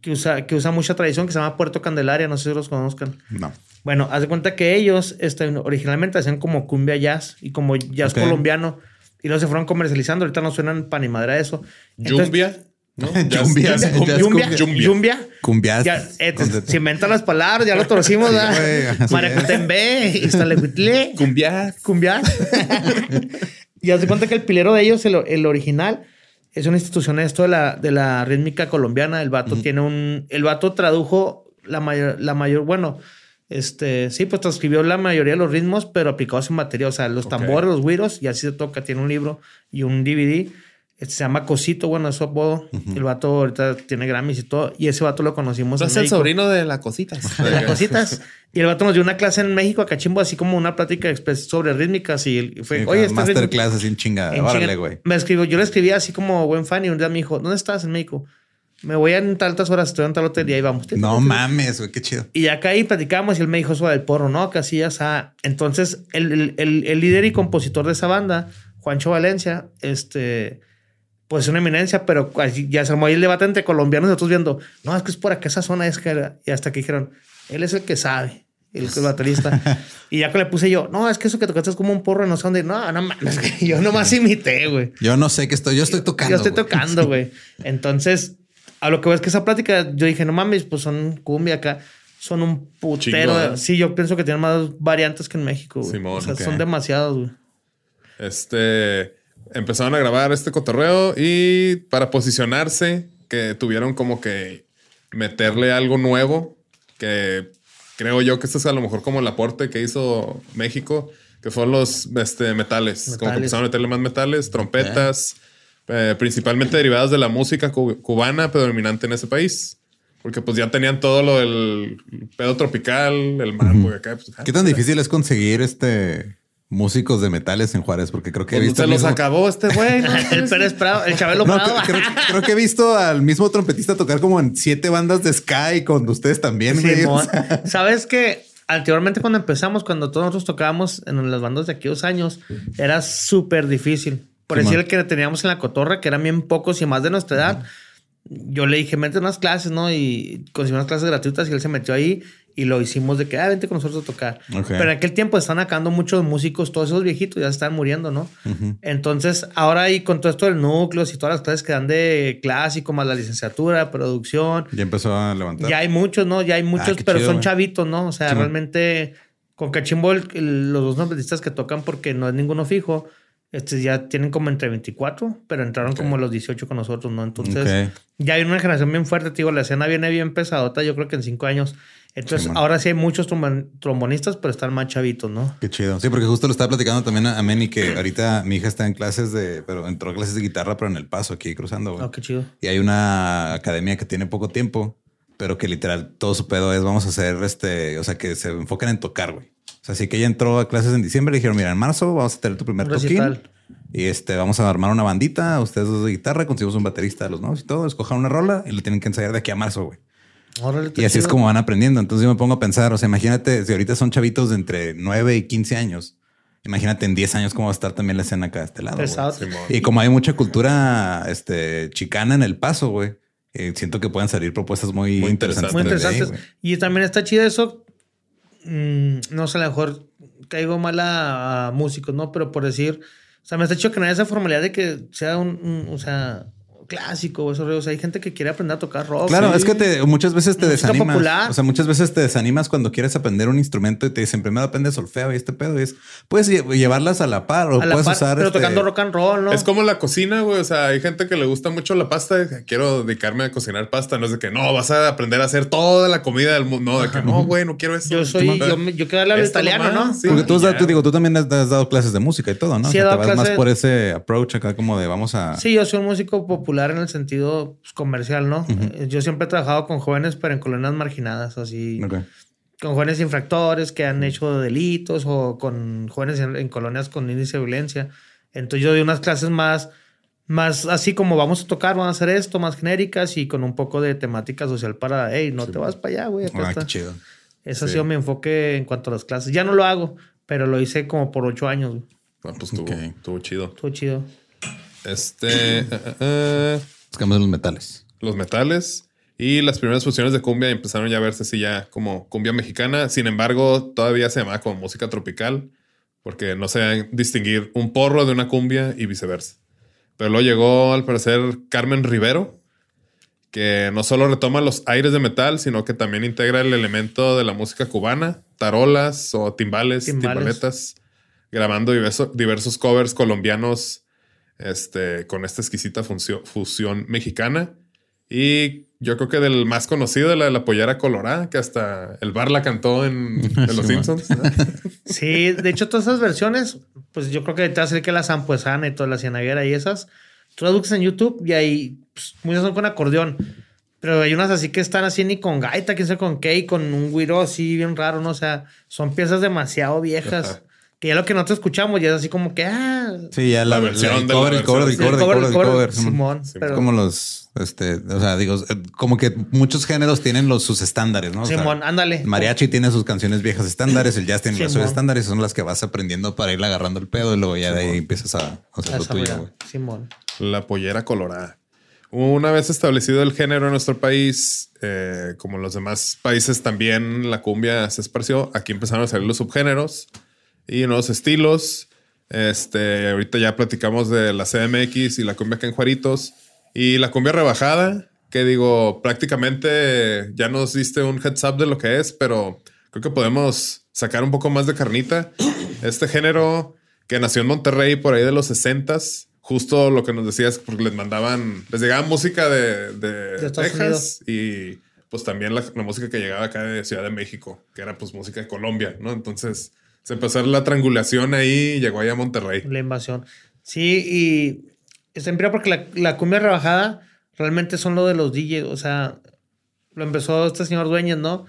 que usa, que usa mucha tradición que se llama Puerto Candelaria, no sé si los conozcan. No. Bueno, haz de cuenta que ellos este, originalmente hacían como cumbia jazz y como jazz Ok. colombiano y luego se fueron comercializando. Ahorita no suenan pan ni madre a eso. Entonces, Yumbia. ¿No? Yumbia, Jazz- jazz jazz- Yumbia, Yumbia. Yumbia. Cumbias. Ya, eh, se inventan las palabras, ya lo torcimos, Sí, Maracutembe, Iztalecuitle, Cumbia. Cumbia. y haz de cuenta que el pilero de ellos, el, el original, es una institución esto de la, de la rítmica colombiana. El vato tiene un. El vato tradujo la mayor, la mayor, bueno, este, sí, pues transcribió la mayoría de los ritmos, pero aplicados en batería. O sea, los Ok. tambores, los güiros, y así se toca. Tiene un libro y un DVD. Este, se llama Cosito, bueno, es su apodo. El vato ahorita tiene Grammys y todo. Y ese vato lo conocimos en es el México. sobrino de la cosita. De las cositas. Y el vato nos dio una clase en México a Cachimbo, así como una plática express sobre rítmicas. Y él fue, Sí, oye, ritmo- Masterclass así en chingada. en Órale, güey. Me escribió, yo le escribí así como buen fan y un día me dijo, ¿dónde estás en México? Me voy en tantas horas, estoy en tal hotel y ahí vamos. No mames, güey, qué chido. Y acá ahí platicamos y él me dijo eso del porro, ¿no? Que así, o sea, entonces el, el- el- el líder y compositor de esa banda, Juancho Valencia, este, pues es una eminencia, pero así ya se armó ahí el debate entre colombianos y nosotros viendo, no, es que es por acá esa zona es que era. Y hasta que dijeron, él es el que sabe, el, el baterista. y ya que le puse yo, no, es que eso que tocaste es como un porro, no sé dónde. No, no mames, que yo nomás imité, güey. Yo no sé qué estoy, yo estoy tocando. Yo estoy güey. tocando, güey. Entonces, a lo que ves que esa plática, yo dije, no mames, pues son cumbia acá. Son un putero. Chingo, ¿eh? Sí, yo pienso que tienen más variantes que en México, güey. Simón, o sea, son demasiados, güey. Este empezaron a grabar este cotorreo y para posicionarse, que tuvieron como que meterle algo nuevo, que creo yo que este es a lo mejor como el aporte que hizo México, que fueron los este, metales. Como que Metales. empezaron a meterle más metales, trompetas, eh, principalmente derivadas de la música cu- cubana predominante en ese país. Porque pues ya tenían todo lo del pedo tropical, el mambo y acá. pues, ¿Qué tan difícil es conseguir este músicos de metales en Juárez? Porque creo que he pues, visto. se los mismo- acabó este güey. ¿no? el Pérez Prado, el Chabelo No, Prado. creo, creo- creo que he visto al mismo trompetista tocar como en siete bandas de Sky con ustedes también. O sea, Sabes que anteriormente cuando empezamos, cuando todos nosotros tocábamos en las bandas de aquellos años, era súper difícil. Por decir el que teníamos en la cotorra, que eran bien pocos y más de nuestra edad. Yo le dije, mete unas clases, ¿no? Y conseguimos unas clases gratuitas y él se metió ahí y lo hicimos de que, ah, vente con nosotros a tocar. Pero en aquel tiempo están acabando muchos músicos, todos esos viejitos ya se están muriendo, ¿no? Entonces, ahora y con todo esto del núcleos y todas las clases que dan de clásico, más la licenciatura, producción, ya empezó a levantar. ya hay muchos, ¿no? Ya hay muchos, Ah, qué pero chido, son chavitos, ¿no? O sea, realmente con Cachimbo, el- los dos trompetista que tocan porque no es ninguno fijo, este ya tienen como entre 24, pero entraron como a los 18 con nosotros, ¿no? Entonces, ya hay una generación bien fuerte, te digo, la escena viene bien pesadota, yo creo que en cinco años. Entonces, ahora sí hay muchos trombon- trombonistas, pero están más chavitos, ¿no? Qué chido. Sí, porque justo lo estaba platicando también a Meni que ahorita mi hija está en clases de, pero entró a clases de guitarra, pero en el paso aquí cruzando. güey. Oh, qué chido. Y hay una academia que tiene poco tiempo, pero que literal todo su pedo es vamos a hacer este, o sea, que se enfocan en tocar, güey. O sea, así que ella entró a clases en diciembre, le dijeron, mira, en marzo vamos a tener tu primer toquín. Y este, vamos a armar una bandita, ustedes dos de guitarra, conseguimos un baterista de los nuevos y todo, escojan una rola y lo tienen que ensayar de aquí a marzo, güey. Órale, Y así es como van aprendiendo. Entonces yo me pongo a pensar, o sea, imagínate, si ahorita son chavitos de entre 9 y 15 años, imagínate en 10 años cómo va a estar también la escena acá de este lado. Y como hay mucha cultura este, chicana en el paso, güey, eh, siento que pueden salir propuestas muy, Muy interesantes. Muy ahí, interesantes. y también está chido eso. mm, no sé, a lo mejor caigo mal a, a músicos, ¿no? Pero por decir, o sea, me está chido que no haya esa formalidad de que sea un, un- o sea, clásico o eso. O sea, hay gente que quiere aprender a tocar rock. Claro, Sí. es que te, muchas veces te Música desanimas. popular. O sea, muchas veces te desanimas cuando quieres aprender un instrumento y te dicen primero aprende solfeo y este pedo. Y es, puedes lle- llevarlas a la par o A puedes par, usar. pero este- tocando rock and roll, ¿no? Es como la cocina, güey. O sea, hay gente que le gusta mucho la pasta. y Quiero dedicarme a cocinar pasta. No es de que no, vas a aprender a hacer toda la comida del mundo. No, de que no, güey, no quiero eso. Yo soy, yo, me- yo quiero darle al Esto italiano, nomás, ¿no? sí. Porque tú, tú digo, tú también has, has dado clases de música y todo, ¿no? Sí, O sea, dado te vas más clases- por ese approach acá como de vamos a. Sí, yo soy un músico popular en el sentido pues, comercial, ¿no? Eh, Yo siempre he trabajado con jóvenes, pero en colonias marginadas, así. Ok. Con jóvenes infractores que han hecho delitos o con jóvenes en, en colonias con índice de violencia. Entonces yo doy unas clases más, más así como vamos a tocar, vamos a hacer esto, más genéricas y con un poco de temática social para, hey, no te vas para allá, güey. acá Ah, está". qué chido. Ese ha Sí. sido mi enfoque en cuanto a las clases. Ya no lo hago, pero lo hice como por ocho años. güey. Ah, pues estuvo, Ok. estuvo chido. Estuvo chido. Este. Buscamos los metales. los metales. Y las primeras fusiones de cumbia empezaron ya a verse así ya como cumbia mexicana. Sin embargo, todavía se llamaba como música tropical. Porque no sabían distinguir un porro de una cumbia y viceversa. Pero luego llegó, al parecer, Carmen Rivero, que no solo retoma los aires de metal, sino que también integra el elemento de la música cubana, tarolas o timbales, Timbales. timbaletas, grabando diverso- diversos covers colombianos este, con esta exquisita fusión mexicana. Y yo creo que del más conocido, de la de la pollera colorada, que hasta el bar la cantó en, en Los Sí, Simpsons. Sí, de hecho, todas esas versiones, pues yo creo que te hacer que la zampuesana y toda la cianaguera y esas, tú las buscas en YouTube y ahí pues, muchas son con acordeón. Pero hay unas así que están así ni con gaita, quién sabe con qué, y con un güiro así bien raro, ¿no? O sea, son piezas demasiado viejas. Ajá. Que ya lo que nosotros escuchamos ya es así como que, ah, Sí, ya la, La la- versión el la cover, el cover, el cover, el cover, el cover. Simón. Pero- Como los, este, o sea, digo, eh, como que muchos géneros tienen los, sus estándares, ¿no? O sea, Simón, ándale. mariachi tiene sus canciones viejas estándares, el jazz tiene Simón. estándares, y son las que vas aprendiendo para ir agarrando el pedo y luego ya de ahí empiezas a hacer lo tuyo, güey. Simón. La pollera colorada. Una vez establecido el género en nuestro país, eh, como en los demás países también la cumbia se esparció. Aquí empezaron a salir los subgéneros y nuevos estilos. Este, ahorita ya platicamos de la CMX y la cumbia acá en Juaritos. Y la cumbia rebajada, que digo, prácticamente ya nos diste un heads up de lo que es, pero creo que podemos sacar un poco más de carnita. Este género que nació en Monterrey por ahí de los 60s, justo lo que nos decías, porque les mandaban, les llegaba música de, de, De Texas y pues también la, la música que llegaba acá de Ciudad de México, que era pues música de Colombia, ¿no? Entonces se empezó la triangulación ahí y llegó ahí a Monterrey. La invasión. Sí, y está en porque la, la cumbia rebajada realmente son lo de los DJs. O sea, lo empezó este señor Dueñez, ¿no?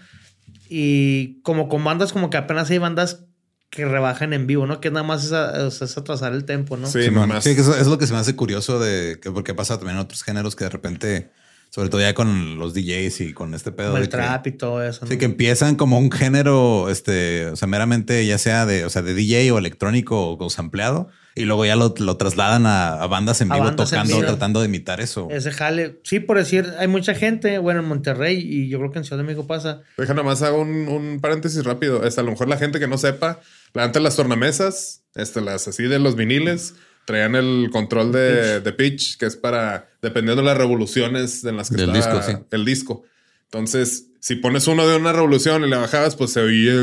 Y como con bandas, como que apenas hay bandas que rebajan en vivo, ¿no? Que nada más es, a- es atrasar el tempo, ¿no? Sí, Simón. nomás. Sí, que eso es lo que se me hace curioso de que porque pasa también en otros géneros que de repente, sobre todo ya con los DJs y con este pedo. Como de el que- trap y todo eso. ¿no? Sí, que empiezan como un género, este, o sea, meramente ya sea de, o sea, de DJ o electrónico o, o sampleado, y luego ya lo, lo trasladan a, a bandas en A vivo bandas en tocando, vivo. tratando de imitar eso. Ese jale. Sí, por decir, hay mucha gente, bueno, en Monterrey y yo creo que en Ciudad de México pasa. Deja nomás hago un, un paréntesis rápido. Este, a lo mejor la gente que no sepa, antes las tornamesas, este, las así de los viniles, traían el control de, de pitch, que es para, dependiendo de las revoluciones en las que Del está disco, sí. el disco. Entonces, si pones uno de una revolución y le bajabas, pues se oía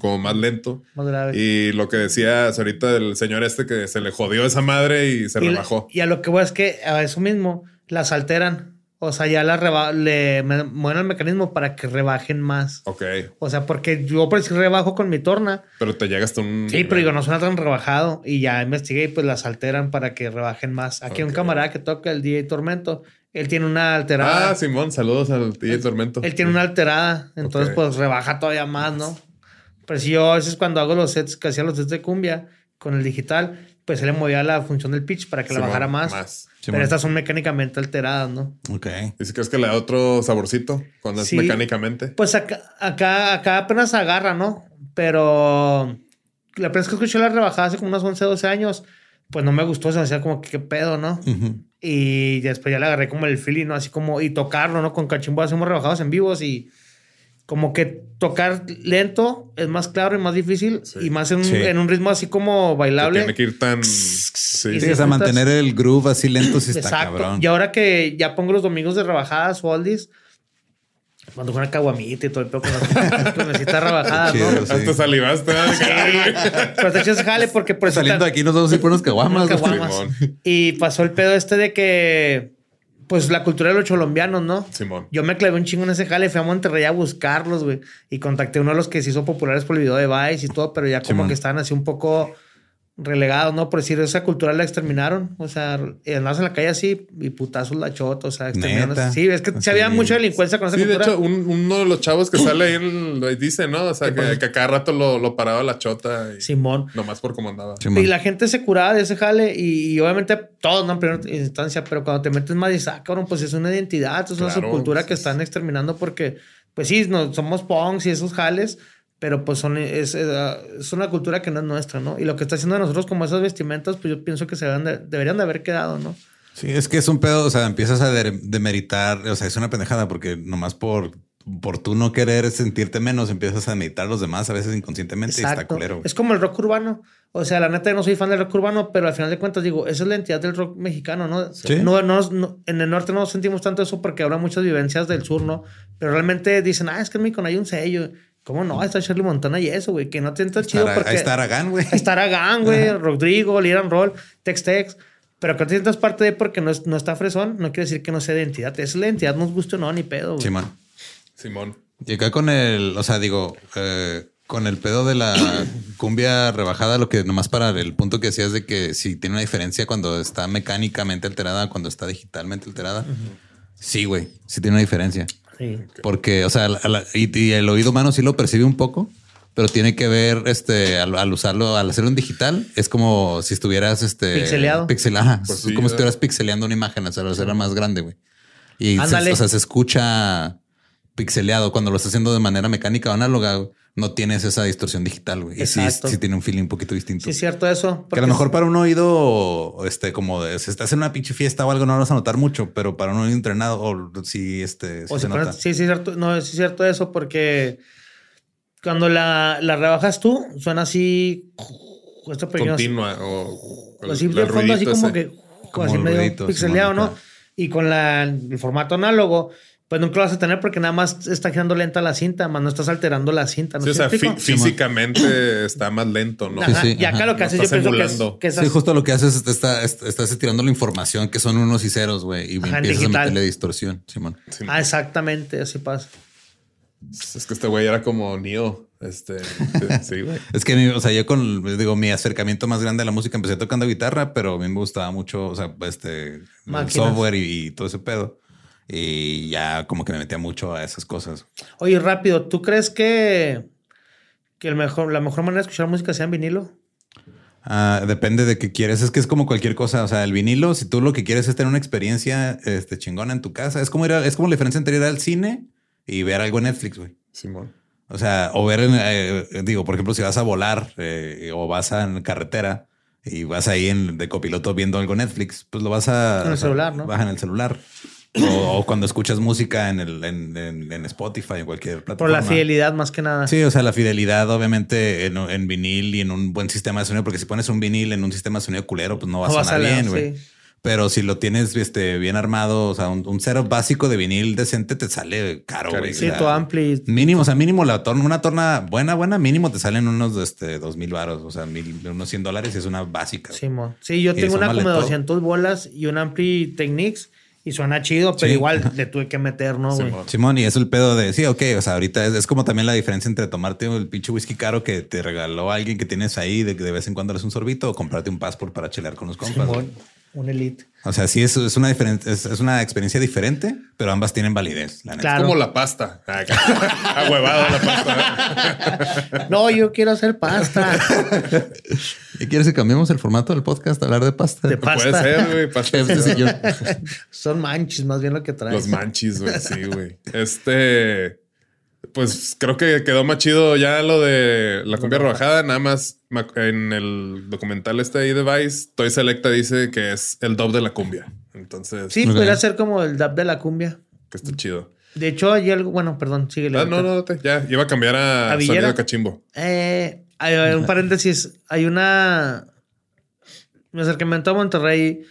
como más lento. Más grave. Y lo que decías ahorita del señor este que se le jodió esa madre y se Y, rebajó. y a lo que voy es que a eso mismo las alteran. O sea, ya las reba- le mueven el mecanismo para que rebajen más. Ok. O sea, porque yo por decir rebajo con mi torna. Pero te llegas hasta un. Sí, pero digo, no suena tan rebajado. Y ya investigué y pues las alteran para que rebajen más. Aquí hay un camarada que toca el DJ Tormento. Él tiene una alterada. Ah, Simón, saludos al DJ Tormento. Él tiene una alterada. Entonces, pues rebaja todavía más, ¿no? Pero si yo a veces cuando hago los sets, que hacía los sets de cumbia con el digital, pues él le movía la función del pitch para que la bajara más. más. Pero estas son mecánicamente alteradas, ¿no? Ok. ¿Y si crees que le da otro saborcito cuando Sí. es mecánicamente? Pues acá, acá, acá apenas agarra, ¿no? Pero la primera vez que escuché la rebajada hace como unos 11, 12 años, pues no me gustó, se me hacía como que qué pedo, ¿no? Ujú. Y después ya le agarré como el feeling, ¿no? Así como, y tocarlo, ¿no? Con cachimbo hacemos rebajados en vivos y, como que tocar lento es más claro y más difícil y más en, un- Sí. en un ritmo así como Que bailable. tiene que ir tan. Y Sí, Sí, o sea, mantener el groove así lento sí está Exacto. cabrón. Y ahora que ya pongo los domingos de rebajadas o oldies, cuando una caguamita y todo el pedo con las necesitas rebajadas, ¿no? Hasta salivaste. pero te echas jale porque por eso Saliendo de aquí nos vamos a ir por unos caguamas. caguamas. Y pasó el pedo este de que, pues la cultura de los colombianos, ¿no? Simón. Yo me clavé un chingo en ese jale, fui a Monterrey a buscarlos, güey. Y contacté a uno de los que se hizo populares por el video de Vice y todo, pero ya como Simón. que estaban así un poco relegados, ¿no? Por decir, esa cultura la exterminaron. O sea, andabas en la calle así y putazos la chota, o sea, exterminaron. Neta. Sí, es que Sí. había mucha delincuencia con esa Sí, de hecho, un- uno de los chavos que sale ahí en- lo dice, ¿no? O sea, que, que a cada rato lo, lo paraba la chota. Y Simón. Nomás por cómo andaba. Simón. Y la gente se curaba de ese jale y, y obviamente todos, ¿no? En primera instancia, pero cuando te metes más dices, ah, cabrón, pues es una identidad, es una Claro, subcultura pues, que están exterminando porque, pues sí, no, somos punks y esos jales, pero pues son, es, es, ah, es una cultura que no es nuestra, ¿no? Y lo que está haciendo nosotros como esas vestimentas, pues yo pienso que se deberían de, deberían de haber quedado, ¿no? Sí, es que es un pedo, o sea, empiezas a de- demeritar, o sea, es una pendejada porque nomás por, por tú no querer sentirte menos, empiezas a demeritar a los demás a veces inconscientemente y está culero. Es como el rock urbano. O sea, la neta, yo no soy fan del rock urbano, pero al final de cuentas digo, esa es la entidad del rock mexicano, ¿no? Sí. No, no, no- en el norte no sentimos tanto eso porque habrá muchas vivencias del sur, ¿no? Pero realmente dicen, ah, es que en México no hay un sello. ¿Cómo no? Ahí Está Charlie Montana y eso, güey, que no te entra chido porque... Ahí está Aragán, güey. Ahí está Aragán, güey, Rodrigo, Liran Roll, Tex Tex. Pero que no te sientas parte de porque no, es- no está fresón, no quiere decir que no sea de identidad. Es la identidad, nos guste o no, ni pedo. güey. Simón. Simón. Y acá con el, o sea, digo, eh, con el pedo de la cumbia rebajada, lo que nomás para el punto que decías de que si tiene una diferencia cuando está mecánicamente alterada, cuando está digitalmente alterada. Sí, güey, sí tiene una diferencia. Sí. Porque, o sea, la- la- y, y el oído humano sí lo percibe un poco, pero tiene que ver, este, al, al usarlo, al hacerlo en digital, es como si estuvieras, este... Pixeleado. Pixel, ajá. Pues es sí, como si estuvieras pixeleando una imagen, o sea, lo más grande, güey. Y, se, o sea, se escucha pixeleado cuando lo estás haciendo de manera mecánica o análoga, no tienes esa distorsión digital, güey. Y sí, sí tiene un feeling un poquito distinto. Sí, es cierto eso. Que a lo mejor para un oído, este, como de, si estás en una pinche fiesta o algo, no lo vas a notar mucho, pero para un oído entrenado, o sí, este, sí O se nota. sí, sí, cierto. No, sí es cierto eso porque cuando la, la rebajas tú, suena así. Esto pequeño. Continua. O, Así el de fondo, así como ese. que. Como así medio pixeleado, ¿no? Y con la, el formato análogo, pues nunca lo vas a tener porque nada más está girando lenta la cinta, más no estás alterando la cinta. ¿no Sí, o ¿Sí sea, fí- físicamente está más lento, ¿no? Ajá, Sí, y acá ajá. lo que No haces, yo estás pienso que es, que esas- Sí, justo lo que haces es te está, est- estás estirando la información que son unos y ceros, güey, y Ajá, empiezas digital. a meterle distorsión, Simón. Sí, Ah, exactamente, así pasa. Es que este güey era como Neo. Este, sí, güey. Es que, o sea, yo con, digo, mi acercamiento más grande a la música empecé tocando guitarra, pero a mí me gustaba mucho, o sea, este, el software y, y todo ese pedo. Y ya como que me metía mucho a esas cosas. Oye, rápido, ¿tú crees que, que el mejor, la mejor manera de escuchar música sea en vinilo? Ah, depende de qué quieres. Es que es como cualquier cosa. O sea, el vinilo, si tú lo que quieres es tener una experiencia este, chingona en tu casa, es como ir a- es como la diferencia entre ir al cine y ver algo en Netflix, güey. Simón. O sea, o ver, en, eh, digo, por ejemplo, si vas a volar eh, o vas a en carretera y vas ahí en, de copiloto viendo algo en Netflix, pues lo vas a... En el celular, ¿no? Vas en el celular. O, o cuando escuchas música en, el, en, en- en Spotify, en cualquier Por plataforma. la fidelidad más que nada. Sí, o sea, la fidelidad obviamente en, en vinil y en un buen sistema de sonido, porque si pones un vinil en un sistema de sonido culero, pues no va a sonar bien, güey. sí. Pero si lo tienes este, bien armado, o sea, un, un setup básico de vinil decente te sale caro, güey. Sí, tu ampli. Mínimo, o sea, mínimo la torna, una torna buena, buena, mínimo te salen unos este, dos mil baros, o sea, mil, unos 100 dólares y es una básica. Simón. Sí, yo Y tengo una como de todo. 200 bolas y un ampli Technics y suena chido, pero Sí. igual le tuve que meter, ¿no, güey? Simón. Y es el pedo de, sí, ok, o sea, ahorita es, es como también la diferencia entre tomarte el pinche whisky caro que te regaló alguien que tienes ahí de que de vez en cuando eres un sorbito o comprarte un passport para chelear con los compas. Simón. Un elite. O sea, sí, es, es una diferente, es, es una experiencia diferente, pero ambas tienen validez. La. Claro. Como la pasta. Ah, Ahuevado la pasta. No, yo quiero hacer pasta. ¿Y quieres que cambiemos el formato del podcast a hablar de pasta? De Puede pasta. ser, güey. Pasta. Este. Son manches, más bien lo que traes. Los manchis, güey. Sí, güey. Este. Pues creo que quedó más chido ya lo de la cumbia rebajada. Nada más en el documental este ahí de Vice, Toy Selecta dice que es el dub de la cumbia. Entonces, Sí, podría ser como el dab de la cumbia. que está chido. De hecho, hay algo, bueno, perdón, sigue Ah, no, no, te- ya iba a cambiar a, ¿A sonido cachimbo. Eh, hay, hay un paréntesis. Hay una. Mi acercamiento a Monterrey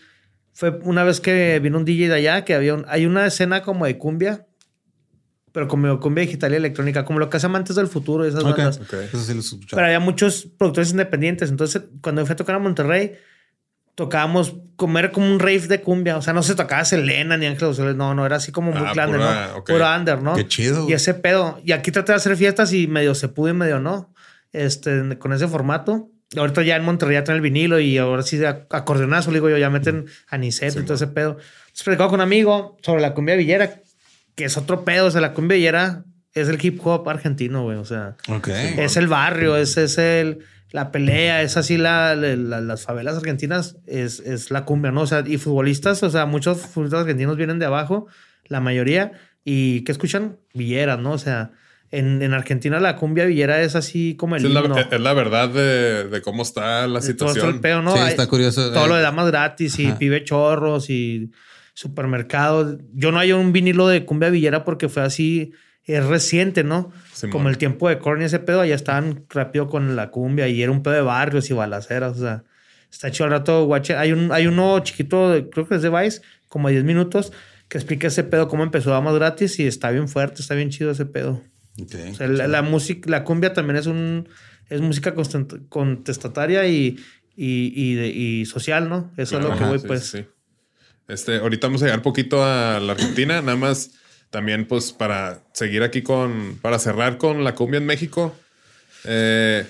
fue una vez que vino un DJ de allá, que había un- hay una escena como de cumbia, pero como cumbia digital y electrónica, como lo que hace Amantes del Futuro, esas Ok. bandas. Ok. Eso sí lo. Pero había muchos productores independientes. Entonces, cuando fui a tocar a Monterrey, tocábamos comer como un rave de cumbia. O sea, no se tocaba Selena ni Ángel González. No, no, era así como muy Ah, pura- ¿no? ok. Puro under, ¿no? Qué chido. Y ese pedo. Y aquí traté de hacer fiestas y medio se pudo y medio no. Este, con ese formato. Ahorita ya en Monterrey ya traen el vinilo y ahora sí de ac- acordeonazo, digo yo, ya meten aniceto y todo ese pedo. Entonces platicaba con un amigo sobre la cumbia villera, que es otro pedo. O sea, la cumbia villera es el hip hop argentino, güey. O sea, Ok. es el barrio, es, es el, la pelea, es así la, la- la- las favelas argentinas, es, es la cumbia, ¿no? O sea, y futbolistas, o sea, muchos futbolistas argentinos vienen de abajo, la mayoría, y ¿qué escuchan? Villeras, ¿no? O sea, en, en Argentina la cumbia villera es así como el Sí, es, la, es la verdad de, de cómo está la de todo el situación. pedo, ¿no? Sí, está curioso. todo eh, lo de damas gratis y Ajá. pibe chorros y supermercados. Yo no hay un vinilo de cumbia villera porque fue así, es reciente, ¿no? Como el tiempo de Korn y ese pedo, allá estaban rápido con la cumbia y era un pedo de barrios y balaceras, o sea, está chido al rato, guache. Hay, un, hay uno chiquito, de- creo que es de Vice, como 10 minutos, que explica ese pedo, cómo empezó damas gratis y está bien fuerte, está bien chido ese pedo. ok. O sea, la, la música, la cumbia también es un es música contestataria y, y, y, de- y social, ¿no? Eso es lo que Ajá, voy, sí, pues. sí. Este, ahorita vamos a llegar poquito a la Argentina, nada más también pues para seguir aquí con, para cerrar con la cumbia en México. Eh,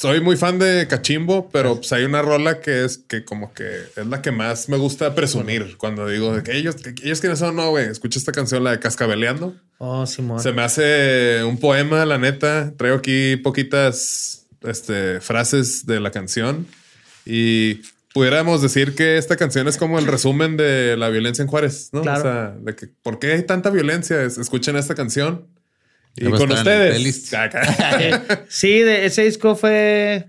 soy muy fan de Cachimbo, pero pues hay una rola que es que como que es la que más me gusta presumir cuando digo de que ellos, que ellos quiénes son, no, güey, escucha esta canción, la de Cascabeleando. Oh, Simón. Se me hace un poema, la neta. Traigo aquí poquitas este, frases de la canción y pudiéramos decir que esta canción es como el resumen de la violencia en Juárez, ¿no? Claro. O sea, de que ¿por qué hay tanta violencia? Es- Escuchen esta canción. Y con ustedes. Eh, sí, de ese disco fue.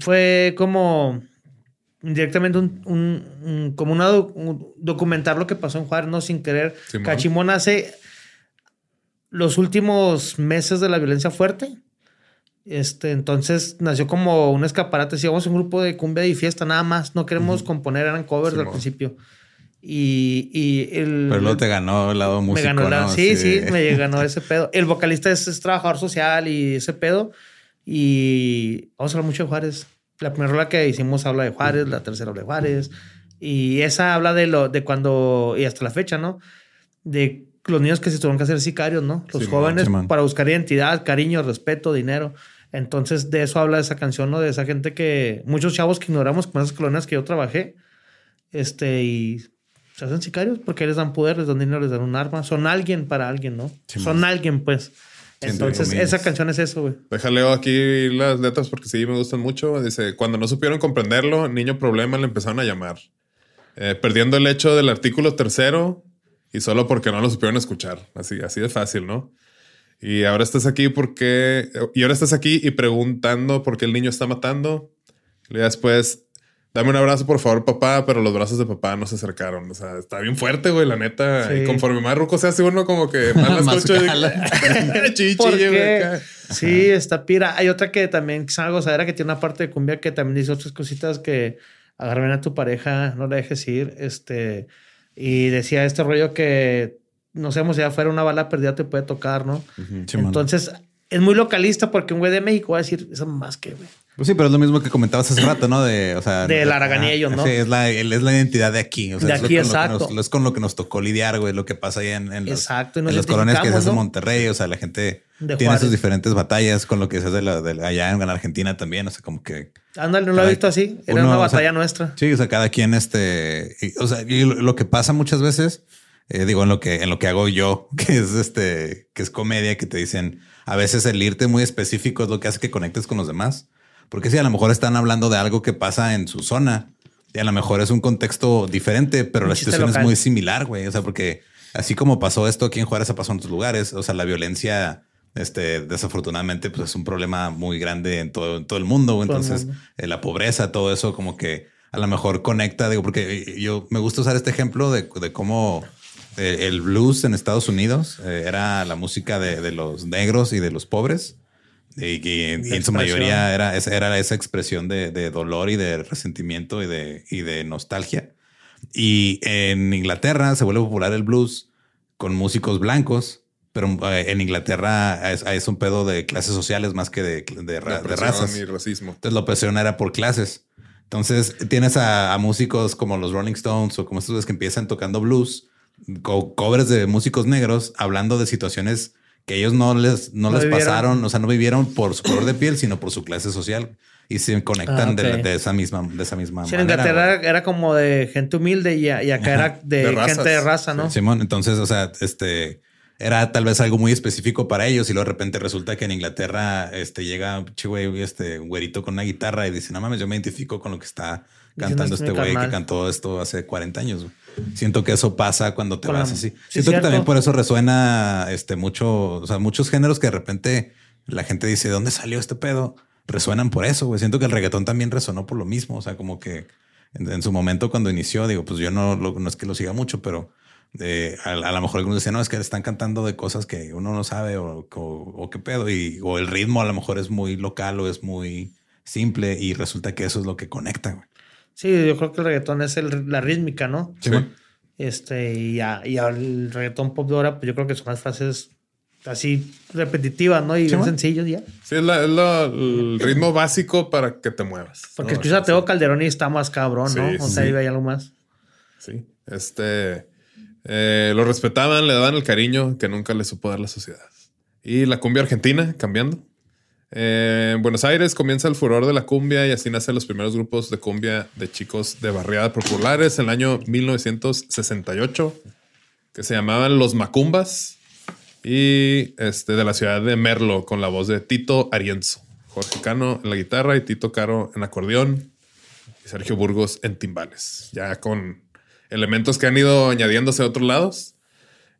Fue como. Directamente un, un- un- como una doc- un- documentar lo que pasó en Juárez, no sin querer. Simón. Cachimón hace los últimos meses de la violencia fuerte. Este, entonces nació como un escaparate. Si vamos a un grupo de cumbia y fiesta, nada más. No queremos componer, eran covers al Simón. principio. Y, y el. Pero luego te ganó el lado músico, me ganó la, ¿no? sí, sí, de- me ganó ese pedo. El vocalista es, es trabajador social y ese pedo. Y vamos a hablar mucho de Juárez. La primera rola que hicimos habla de Juárez, la tercera habla de Juárez. Y esa habla de lo de cuando, y hasta la fecha, ¿no? De los niños que se tuvieron que hacer sicarios, ¿no? Los Simón, jóvenes Simón. para buscar identidad, cariño, respeto, dinero. Entonces, de eso habla esa canción, ¿no? De esa gente que, muchos chavos que ignoramos con esas colonias que yo trabajé, este, y se hacen sicarios porque les dan poder, les dan dinero, les dan un arma. Son alguien para alguien, ¿no? Simón. Son alguien, pues. Entonces, esa canción es eso, güey. Déjale aquí las letras porque sí me gustan mucho. Dice, cuando no supieron comprenderlo, niño problema le empezaron a llamar. Eh, perdiendo el hecho del artículo tercero y solo porque no lo supieron escuchar. Así, así de fácil, ¿no? Y ahora estás aquí porque... Y ahora estás aquí y preguntando por qué el niño está matando. Y después, dame un abrazo, por favor, papá, pero los brazos de papá no se acercaron. O sea, está bien fuerte, güey, la neta. Sí. Y conforme más ruco se hace uno, como que más la escucho. sí, está pira. Hay otra que también es algo gozadera que tiene una parte de cumbia que también dice otras cositas que agarren a tu pareja, no la dejes ir. Este, y decía este rollo que no sabemos si afuera una bala perdida te puede tocar, ¿no? Entonces es muy localista porque un güey de México va a decir eso más que, güey. Pues sí, pero es lo mismo que comentabas hace rato, ¿no? De, o sea, De Laraganí ajá, ellos, ¿no? Sí, es la, es la identidad de aquí. O sea, De es aquí, con lo que exacto. nos- es con lo que nos tocó lidiar, güey, lo que pasa ahí en, en las, Exacto, y en las colonias que se hace en ¿no? Monterrey. O sea, la gente De tiene Juárez. sus diferentes batallas con lo que se hace de la- de la- allá en Argentina también. O sea, como que Ándale, no lo he visto así. Era uno, una o sea, batalla nuestra. Sí, o sea, cada quien, este, y, o sea, y lo, lo que pasa muchas veces, eh, digo, en lo que, en lo que hago yo, que es este, que es comedia, que te dicen, a veces el irte muy específico es lo que hace que conectes con los demás. Porque si a lo mejor están hablando de algo que pasa en su zona y a lo mejor es un contexto diferente, pero Un la situación es muy similar, güey. O sea, porque así como pasó esto aquí en Juárez, ha pasado en otros lugares. O sea, la violencia, este, desafortunadamente, pues es un problema muy grande en todo, en todo el mundo. el Entonces, mundo. eh, la pobreza, todo eso como que a lo mejor conecta, digo, porque yo me gusta usar este ejemplo de, de cómo eh, el blues en Estados Unidos eh, era la música de, de los negros y de los pobres. Y, que en- y en su mayoría era, esa- era esa expresión de, de dolor y de resentimiento y de, y de nostalgia. Y en Inglaterra se vuelve popular el blues con músicos blancos, pero eh, en Inglaterra es, es un pedo de clases sociales más que de, de, ra- de razas. y racismo. Entonces la opresión era por clases. Entonces tienes a, a músicos como los Rolling Stones o como estos que empiezan tocando blues, co- covers de músicos negros, hablando de situaciones que ellos no les, no No les vivieron. pasaron, o sea, no vivieron por su color de piel, sino por su clase social y se conectan Ah, de, la- ok. de esa misma, de esa misma Sí, en manera. Inglaterra güey. era como de gente humilde y, y acá era de, De gente de raza, ¿no? Simón, entonces, o sea, este era tal vez algo muy específico para ellos y luego de repente resulta que en Inglaterra este llega güey, este güerito con una guitarra y dice, no mames, yo me identifico con lo que está cantando este este güey que carnal". cantó esto hace 40 años. güey. Siento que eso pasa cuando te Con la- vas así. Sí, Siento que también por eso resuena este mucho, o sea, muchos géneros que de repente la gente dice, ¿de dónde salió este pedo? Resuenan por eso, güey. Siento que el reggaetón también resonó por lo mismo, o sea, como que en, en su momento cuando inició, digo, pues yo no, lo- no es que lo siga mucho, pero eh, a, a lo mejor algunos decían, no, es que están cantando de cosas que uno no sabe o, o, o qué pedo, y, o el ritmo a lo mejor es muy local o es muy simple y resulta que eso es lo que conecta, güey. Sí, yo creo que el reggaetón es el- la rítmica, ¿no? Sí, Este, y, a- y el reggaetón pop de ahora, pues yo creo que son las frases así repetitivas, ¿no? Y bien sencillos ya. Sí, es, la- es la- el ritmo básico para que te muevas. Porque ¿no? escuchas a Teo Calderón y está más cabrón, ¿no? Sí, o sea, sí. ahí hay algo más. Sí. Este eh, lo respetaban, le daban el cariño que nunca le supo dar la sociedad. Y la cumbia argentina cambiando. Eh, en Buenos Aires comienza el furor de la cumbia y así nacen los primeros grupos de cumbia de chicos de barriada populares en el año 1968 que se llamaban Los Macumbas y este de la ciudad de Merlo con la voz de Tito Arienzo, Jorge Cano en la guitarra y Tito Caro en acordeón y Sergio Burgos en timbales, ya con elementos que han ido añadiéndose a otros lados.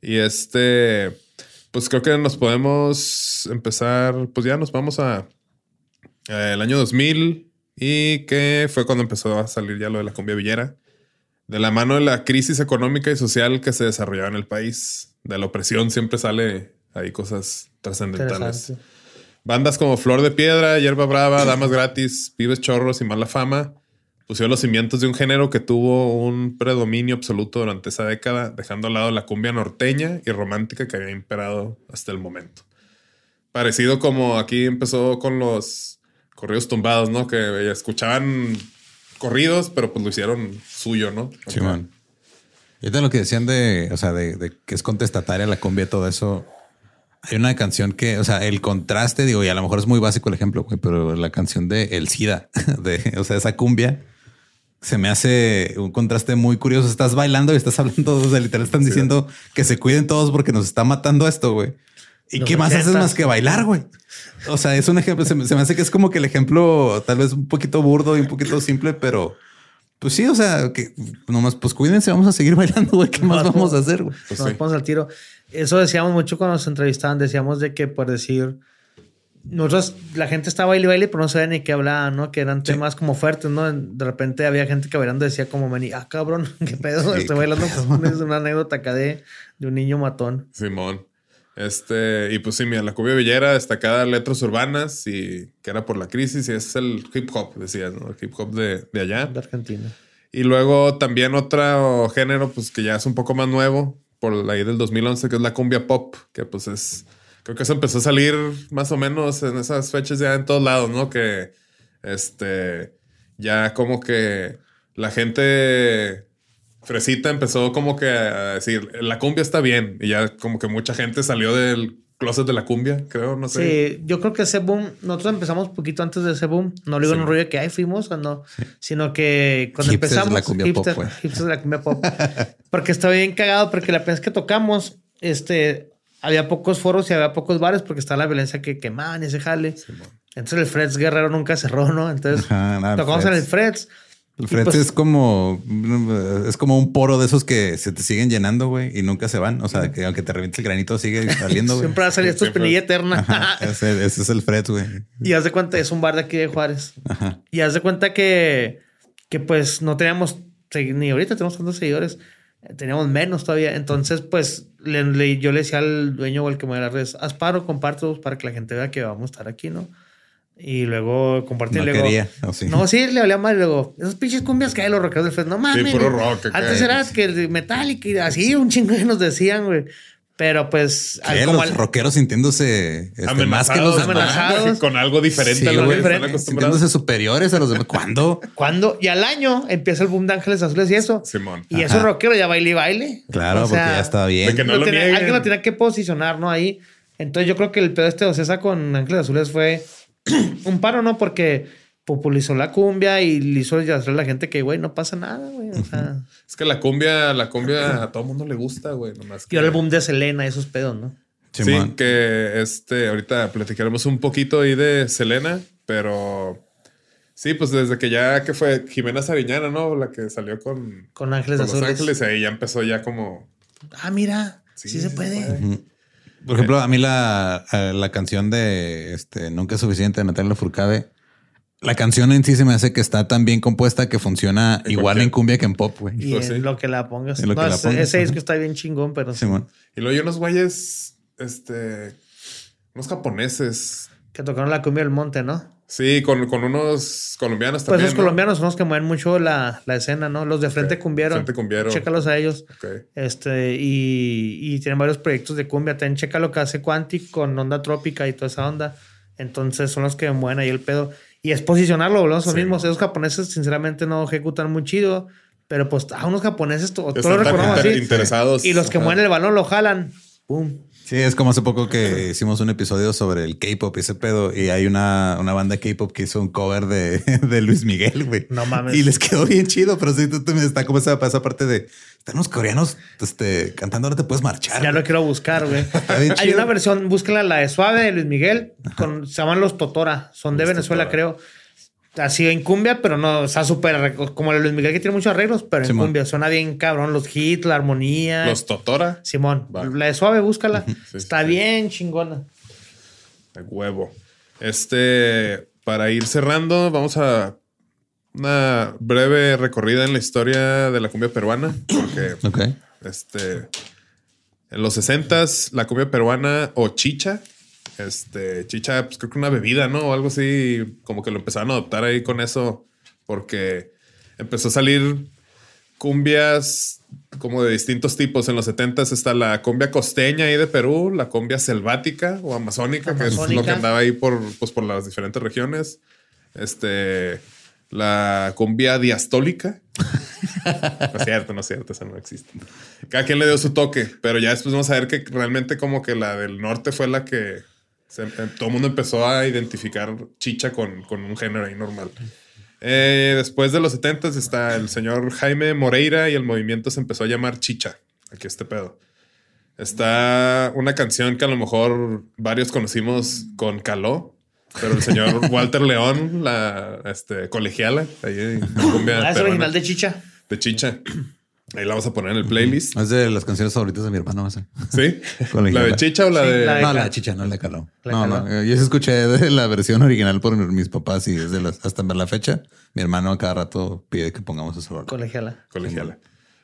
Y este, pues creo que nos podemos empezar, pues ya nos vamos a, a el año 2000 y que fue cuando empezó a salir ya lo de la cumbia villera, de la mano de la crisis económica y social que se desarrollaba en el país. De la opresión siempre sale ahí cosas trascendentales. Bandas como Flor de Piedra, Hierba Brava, Damas Gratis, Pibes Chorros y Mala Fama pusieron los cimientos de un género que tuvo un predominio absoluto durante esa década, dejando al lado la cumbia norteña y romántica que había imperado hasta el momento. Parecido como aquí empezó con los corridos tumbados, ¿no? Que escuchaban corridos, pero pues lo hicieron suyo, ¿no? Simón. Y ahorita lo que decían de, o sea, de, de que es contestataria la cumbia y todo eso. Hay una canción que, o sea, el contraste, digo, y a lo mejor es muy básico el ejemplo, pero la canción de El SIDA, de, o sea, esa cumbia, se me hace un contraste muy curioso. Estás bailando y estás hablando, o sea, literal están diciendo que se cuiden todos porque nos está matando esto, güey. ¿Y qué más haces más que bailar, güey? O sea, es un ejemplo, se me, se me hace que es como que el ejemplo tal vez un poquito burdo y un poquito simple, pero pues sí, o sea, que nomás, pues cuídense, vamos a seguir bailando, güey. ¿Qué más No, vamos a hacer, güey? Pues nos sí. ponemos al tiro. Eso decíamos mucho cuando nos entrevistaban. Decíamos de que, por decir, nosotros, la gente estaba baile y baile, pero no sabía ni qué hablaban, ¿no? Que eran temas como fuertes, ¿no? De repente había gente que bailando decía como, ah, cabrón, qué pedo, Sí, estoy bailando. Pues, es una anécdota acá de, de un niño matón. Simón. Este, y pues sí, mira, la cumbia villera destacada letras urbanas y que era por la crisis y es el hip hop, decías, ¿no? El hip hop de, de allá. De Argentina. Y luego también otro género, pues que ya es un poco más nuevo, por ahí del 2011, que es la cumbia pop, que pues es, creo que eso empezó a salir más o menos en esas fechas ya en todos lados, ¿no? Que, este, ya como que la gente fresita empezó como que a decir, la cumbia está bien, y ya como que mucha gente salió del closet de la cumbia, creo, no sé. Sí, yo creo que ese boom, nosotros empezamos poquito antes de ese boom. No lo digo en Sí. un rollo de que ahí fuimos, o no, sino que cuando Hipsters de empezamos. la cumbia pop, hipster- güey. hipsters de la cumbia pop. porque estaba bien cagado, porque la vez que tocamos, este, había pocos foros y había pocos bares porque estaba la violencia que quemaban y ese jale. Entonces el Freds Guerrero nunca cerró, ¿no? Entonces Ajá, nada, el tocamos en el Freds. Freds. El frente pues- es como es como un poro de esos que se te siguen llenando, güey, y nunca se van. O sea, que aunque te reviente el granito, sigue saliendo, güey. Siempre va a salir tu Siempre. espinilla eterna. Ajá, ese, ese es el Fred, güey. Y haz de cuenta, es un bar de aquí de Juárez. Ajá. Y haz de cuenta que, que pues no teníamos, ni ahorita tenemos tantos seguidores, teníamos menos todavía. Entonces, pues le- le- yo le decía al dueño o al que me las redes, haz paro, compártelos para que la gente vea que vamos a estar aquí, ¿no? Y luego compartí No luego, quería, ¿o sí? No, sí, le hablaba mal. Y luego, esos pinches cumbias que hay los rockeros del Fest. No mames. puro güey. rock Antes era pues. que el Metallica y así, un chingo que nos decían, güey. Pero pues, al- como Los al- rockeros sintiéndose este, más que los Amenazados. Con algo diferente Sí, a lo que están acostumbrados. Sintiéndose superiores a los demás. ¿Cuándo? cuando, y al año empieza el boom de Ángeles Azules y eso. Simón. Y Ajá. esos rockeros ya baile y baile. Claro, O sea, porque ya estaba bien. de que no lo lo tenía- nieguen. alguien lo tenía que posicionar, ¿no? Ahí. Entonces yo creo que el pedo este de Ocesa con Ángeles Azules fue un paro, ¿no? Porque popularizó la cumbia y le hizo ya hacer a la gente que, güey, no pasa nada, güey. O sea, Es que la cumbia, la cumbia a todo el mundo le gusta, güey. Nomás que... y ahora el boom de Selena y esos pedos, ¿no? Sí, que este, ahorita platicaremos un poquito ahí de Selena, pero sí, pues desde que ya que fue Jimena Sariñana, ¿no? La que salió con, Con Ángeles con Los Azules. Ángeles, ahí ya empezó ya como. Ah, mira, sí, Sí, se puede. se puede. Por ejemplo, a mí la, eh, la canción de este, Nunca es suficiente de Natalia Furcade, la canción en sí se me hace que está tan bien compuesta que funciona En igual cualquier- en cumbia que en pop, güey. Y Pues en sí. lo que la pongas. No, que la ese- pongas, ese ajá. disco está bien chingón, pero sí. Simón. Y luego hay unos güeyes, este, unos japoneses. Que tocaron la cumbia del monte, ¿no? Sí, con, con unos colombianos Pues también. los ¿no? colombianos son los que mueven mucho la, la escena, ¿no? Los de Frente Ok, Cumbiero. Frente Cumbiero. Chécalos a ellos. Ok. Este, y, y tienen varios proyectos de cumbia. También checa lo que hace Quantic con onda trópica y toda esa onda. Entonces son los que mueven ahí el pedo. Y es posicionarlo, volvemos a los Sí. mismos. Esos japoneses, sinceramente, no ejecutan muy chido. Pero pues a unos japoneses, to- todos lo Están tan recordamos así. interesados. Y los que Ajá. mueven el balón lo jalan. ¡Pum! Sí, es como hace poco que hicimos un episodio sobre el K-pop y ese pedo. Y hay una, una banda K-pop que hizo un cover de, de Luis Miguel, güey. No mames. Y les quedó bien chido, pero sí, tú, me está como esa, esa parte de están los coreanos este, cantando, no te puedes marchar. Ya güey. lo quiero buscar, güey. Hay una versión, búsquela, la de Suave de Luis Miguel. Con, se llaman Los Totora. Son de Los Venezuela, Totora. creo. Así en cumbia, pero no, o sea, súper como el de Luis Miguel que tiene muchos arreglos, pero en Simón. cumbia suena bien cabrón. Los hits, la armonía. Los Totora. Simón, Va. la de Suave, búscala. Sí, Está sí. bien chingona. A huevo. Este, para ir cerrando, vamos a una breve recorrida en la historia de la cumbia peruana, porque Ok. este, en los 60 la cumbia peruana o chicha, este, chicha, pues creo que una bebida, ¿no? O algo así, como que lo empezaron a adoptar ahí con eso, porque empezó a salir cumbias como de distintos tipos. En los 70 está la cumbia costeña ahí de Perú, la cumbia selvática o amazónica, que es lo que andaba ahí por, pues, por las diferentes regiones. Este, la cumbia diastólica. no es cierto, no es cierto, esa no existe. Cada quien le dio su toque, pero ya después vamos a ver que realmente como que la del norte fue la que se- eh, todo el mundo empezó a identificar chicha con, con un género ahí normal. Eh, después de los 70 está el señor Jaime Moreira y el movimiento se empezó a llamar Chicha. Aquí este pedo. Está una canción que a lo mejor varios conocimos con Caló, pero el señor Walter León, la este, colegiala, ahí en la cumbia Ah, es peruana original de Chicha. de Chicha. Ahí la vamos a poner en el playlist. Es de las canciones favoritas de mi hermano. ¿Sí? ¿La de Chicha o la Sí, de.? la de- No, la chicha no le caló. Le no, caló. no. eh, Yo escuché de la versión original por mis papás y desde las, hasta la fecha. Mi hermano a cada rato pide que pongamos esa rola. Colegiala. colegiala.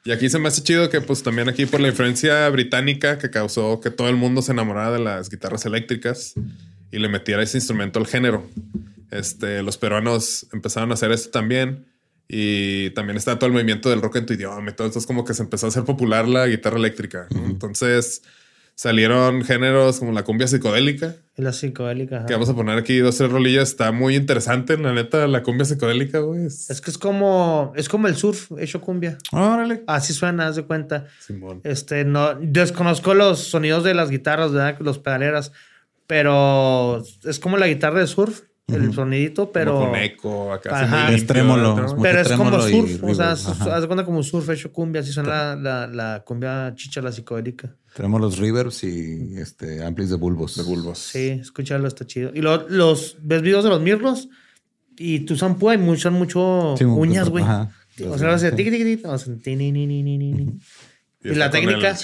Y aquí se me hace chido que pues también aquí por la influencia británica que causó que todo el mundo se enamorara de las guitarras eléctricas y le metiera ese instrumento al género. Este, los peruanos empezaron a hacer esto también y también está todo el movimiento del rock en tu idioma y todo esto es como que se empezó a hacer popular la guitarra eléctrica. ¿no? Entonces salieron géneros como la cumbia psicodélica, la psicodélica. ajá. que vamos a poner aquí dos, tres rolillas. Está muy interesante, la neta, la cumbia psicodélica, güey. Es- Es que es como, es como el surf hecho cumbia. Órale. Así suena, haz de cuenta. Simón. Este, no, desconozco los sonidos de las guitarras, ¿verdad? Los pedaleras, pero es como la guitarra de surf, el sonidito, pero, Como con eco acá. Es limpio, trémolo, pero es como y surf, o sea, haz cuenta como surf hecho cumbia, así suena la, la, la cumbia chicha, la psicodélica. Tenemos los reverbs y este amplis de bulbos. De bulbos. Sí, escúchalo, está chido. Y lo- los, ves videos de los mirlos y tu shampoo hay mucho, mucho Sí, uñas, güey. ajá. O sea, hace tiqui, tiqui, tiqui, o sea, ti, ni, ni, ni, ni, ni, ni. Y está la técnica el-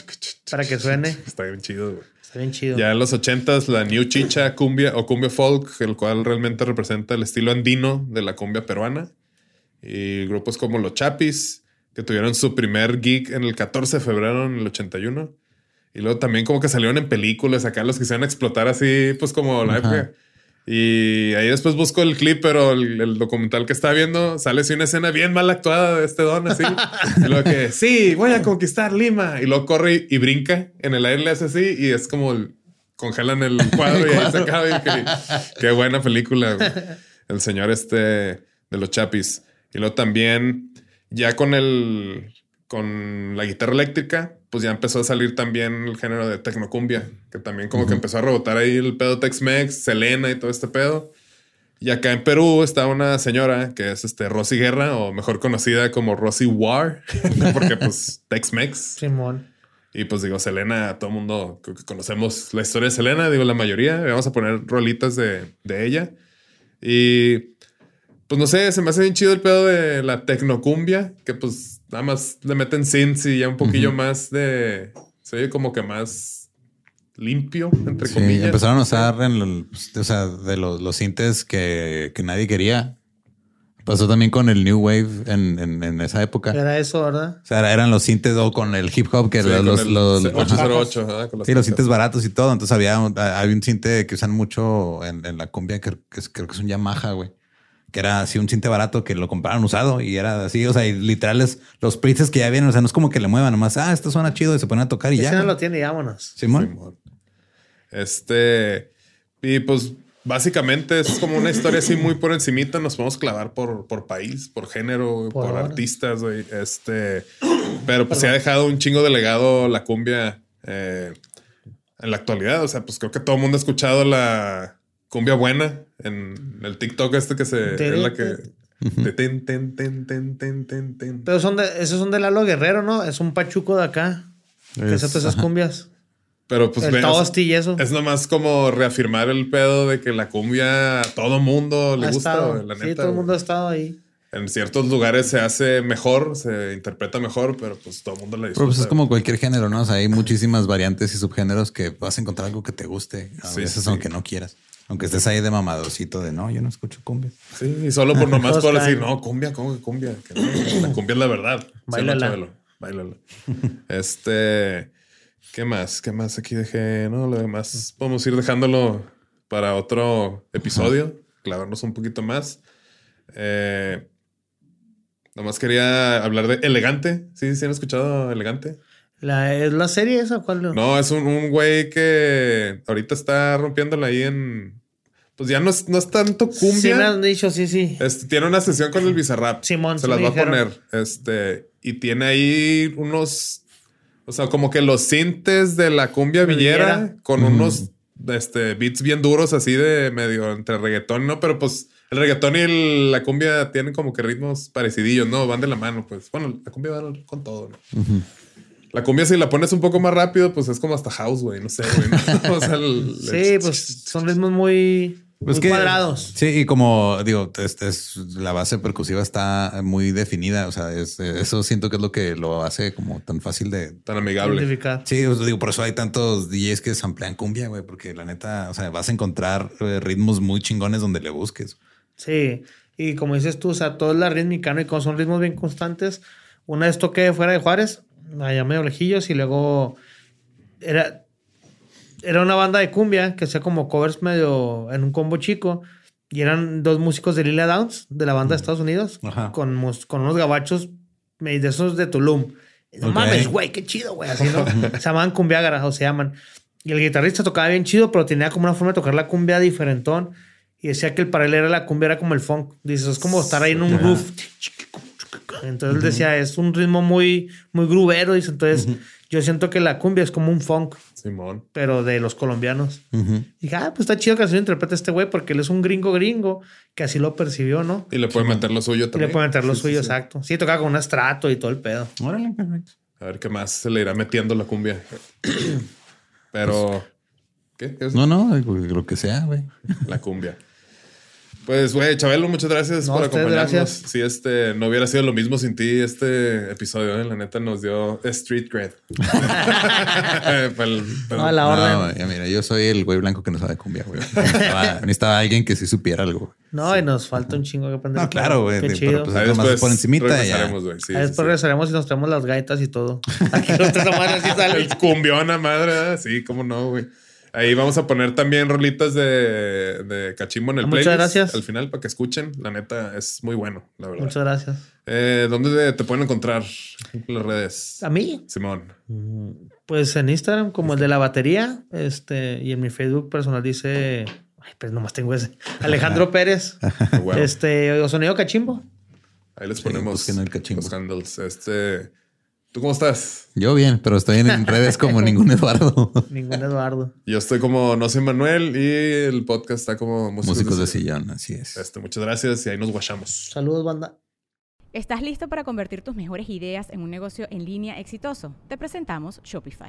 para que suene. Está bien chido, güey. Está bien chido. Ya en los ochentas, la New Chicha cumbia o cumbia folk, el cual realmente representa el estilo andino de la cumbia peruana. Y grupos como los Chapis, que tuvieron su primer gig en el 14 de febrero en el 81. Y luego también como que salieron en películas, acá los quisieron explotar así, pues como la época. Y ahí después busco el clip, pero el, el documental que estaba viendo sale así una escena bien mal actuada de este don, así. luego que, sí, voy a conquistar Lima. Y luego corre y, y brinca en el aire, le hace así y es como el- congelan el cuadro y ahí se acaba. Y que- qué buena película. güey. El señor este de los chapis. Y luego también, ya con el con la guitarra eléctrica, pues ya empezó a salir también el género de tecnocumbia, que también como que empezó a rebotar ahí el pedo Tex-Mex, Selena y todo este pedo. Y acá en Perú está una señora que es este Rosy Guerra, o mejor conocida como Rosy War, porque pues Tex-Mex. Simón. Y pues digo, Selena, todo el mundo conocemos la historia de Selena, digo la mayoría. Vamos a poner rolitas de, de ella. Y pues no sé, se me hace bien chido el pedo de la tecnocumbia, que pues nada más le meten synths y ya un poquillo más de. Se oye como que más limpio, entre Sí, comillas. empezaron a usar en el- pues, o sea, de los, los sintes que, que nadie quería. Pasó también con el New Wave en, en- en esa época. Era eso, ¿verdad? O sea, era- eran los sintes o con el hip hop que Sí, los, los, el los- ajá. 808, ¿verdad? Con las Sí, los sintes baratos y todo. Entonces había, un- había un cinte que usan mucho en, en la cumbia, que, que es- creo que es un Yamaha, güey. Que era así un cinte barato que lo compraron usado y era así, o sea, y literales los presets que ya vienen, o sea, no es como que le muevan nomás, ah, esto suena chido y se ponen a tocar y Ese ya. no lo tiene, y vámonos. Simón. Simón. Este, y pues básicamente es como una historia así muy por encimita. Nos podemos clavar por, por país, por género, Por artistas, güey. Este, pero pues se ha dejado un chingo de legado la cumbia eh, en la actualidad. O sea, pues creo que todo el mundo ha escuchado la cumbia buena en el TikTok este que se es la que de ten, ten, ten, ten, ten, ten, ten. Pero son de, esos son de Lalo Guerrero, ¿no? Es un pachuco de acá. Que Es- hace todas esas cumbias. Pero pues el ve, o sea, tosti y eso. Es nomás como reafirmar el pedo de que la cumbia a todo mundo le Ha gusta, estado. la sí, neta. todo el mundo ha estado ahí. En ciertos lugares se hace mejor, se interpreta mejor, pero pues todo el mundo le disfruta. Pero pues es como cualquier género, ¿no? O sea, hay muchísimas variantes y subgéneros que vas a encontrar algo que te guste, a Sí, veces sí. aunque no quieras. Aunque estés ahí de mamadorcito de no, yo no escucho cumbia. Sí, y solo por nomás por decir, no, cumbia, ¿cómo que cumbia? Que no, la cumbia es la verdad. Sí, no, Báilala. Chabelo, báilala. este, ¿qué más? ¿Qué más aquí dejé? No, lo demás podemos ir dejándolo para otro episodio, clavarnos un poquito más. Eh, nomás quería hablar de Elegante. ¿Sí? ¿Sí han escuchado Elegante? La, ¿Es la serie esa? ¿Cuál? No, es un, un güey que ahorita está rompiéndola ahí en. Pues ya no es, no es tanto Sí cumbia. me han dicho, sí, sí. Este, tiene una sesión con el Bizarrap. Simón, Se sí las va a poner. Este, y tiene ahí unos. O sea, como que los sintes de la cumbia villera Villera. con unos este, beats bien duros, así de medio entre reggaetón, ¿no? Pero pues el reggaetón y el- la cumbia tienen como que ritmos parecidillos, ¿no? Van de la mano, pues. Bueno, la cumbia va con todo, ¿no? La cumbia, si la pones un poco más rápido, pues es como hasta house, güey. No sé, güey. ¿no? O sea, el- Sí, pues son ritmos muy, Pues muy que- cuadrados. Sí, y como digo, este es, la base percusiva está muy definida. O sea, es- eso siento que es lo que lo hace como tan fácil de. tan amigable. Identificar. Sí, digo, por eso hay tantos DJs que samplean cumbia, güey, porque la neta, o sea, vas a encontrar eh, ritmos muy chingones donde le busques. Sí. Y como dices tú, o sea, todo es la rítmica, ¿no? Y como son ritmos bien constantes, una vez toqué fuera de Juárez, allá medio lejillos, y luego era, era una banda de cumbia que hacía como covers medio en un combo chico. Y eran dos músicos de Lila Downs, de la banda de Estados Unidos, Ajá. con, con unos gabachos de esos de Tulum. No Ok. mames, güey, qué chido, güey. Así, ¿no? se llamaban cumbiágaras o se llaman. Y el guitarrista tocaba bien chido, pero tenía como una forma de tocar la cumbia diferentón. Y decía que el paralelo de la cumbia era como el funk. Dices, es como estar ahí en un groove. Entonces él decía, es un ritmo muy, muy grubero. Dice, entonces yo siento que la cumbia es como un funk, Simón. pero de los colombianos. Y dije, ah, pues está chido que así lo interprete este güey, porque él es un gringo gringo que así lo percibió, ¿no? Y le puede meter lo suyo Y le también. puede meter lo Sí, sí, suyo, sí. exacto. Sí, tocaba con un estrato y todo el pedo. Órale, perfecto. A ver qué más se le irá metiendo la cumbia. Pero. ¿Qué? ¿Qué es No, no, lo que sea, güey. la cumbia? Pues, güey, Chabelo, muchas gracias No, por acompañarnos. gracias. Si este no hubiera sido lo mismo sin ti, este episodio, eh, la neta, nos dio street cred. Para el- No, a la No, orden. ya mira, yo soy el güey blanco que no sabe cumbia, güey. Necesitaba, necesitaba alguien que sí supiera algo. No, y nos falta un chingo que aprender. No, claro, güey. Qué Pero, chido. pues, Ahí Nomás después por encimita ya. regresaremos, güey. Sí, Ahí sí, después sí. regresaremos y nos traemos las gaitas y todo. Aquí madre así sale. El cumbión a madre, ¿verdad? sí, cómo no, güey. Ahí vamos a poner también rolitas de, de cachimbo en el Muchas playlist. gracias. Al final, para que escuchen. La neta, es muy bueno, la verdad. Muchas gracias. Eh, ¿Dónde te pueden encontrar en las redes? ¿A mí? Simón. Pues en Instagram, como el de la batería, este, y en mi Facebook personal dice. Ay, pues nomás tengo ese. Alejandro Pérez. Este, o sonido cachimbo. Ahí les ponemos busquen el cachimbo. los handles. Este, ¿Tú cómo estás? Yo bien, pero estoy en redes como ningún Eduardo. Ningún Eduardo. Yo estoy como No soy Manuel y el podcast está como Músicos, Músicos de sillón, así es. Este, muchas gracias y ahí nos guachamos. Saludos, banda. ¿Estás listo para convertir tus mejores ideas en un negocio en línea exitoso? Te presentamos Shopify.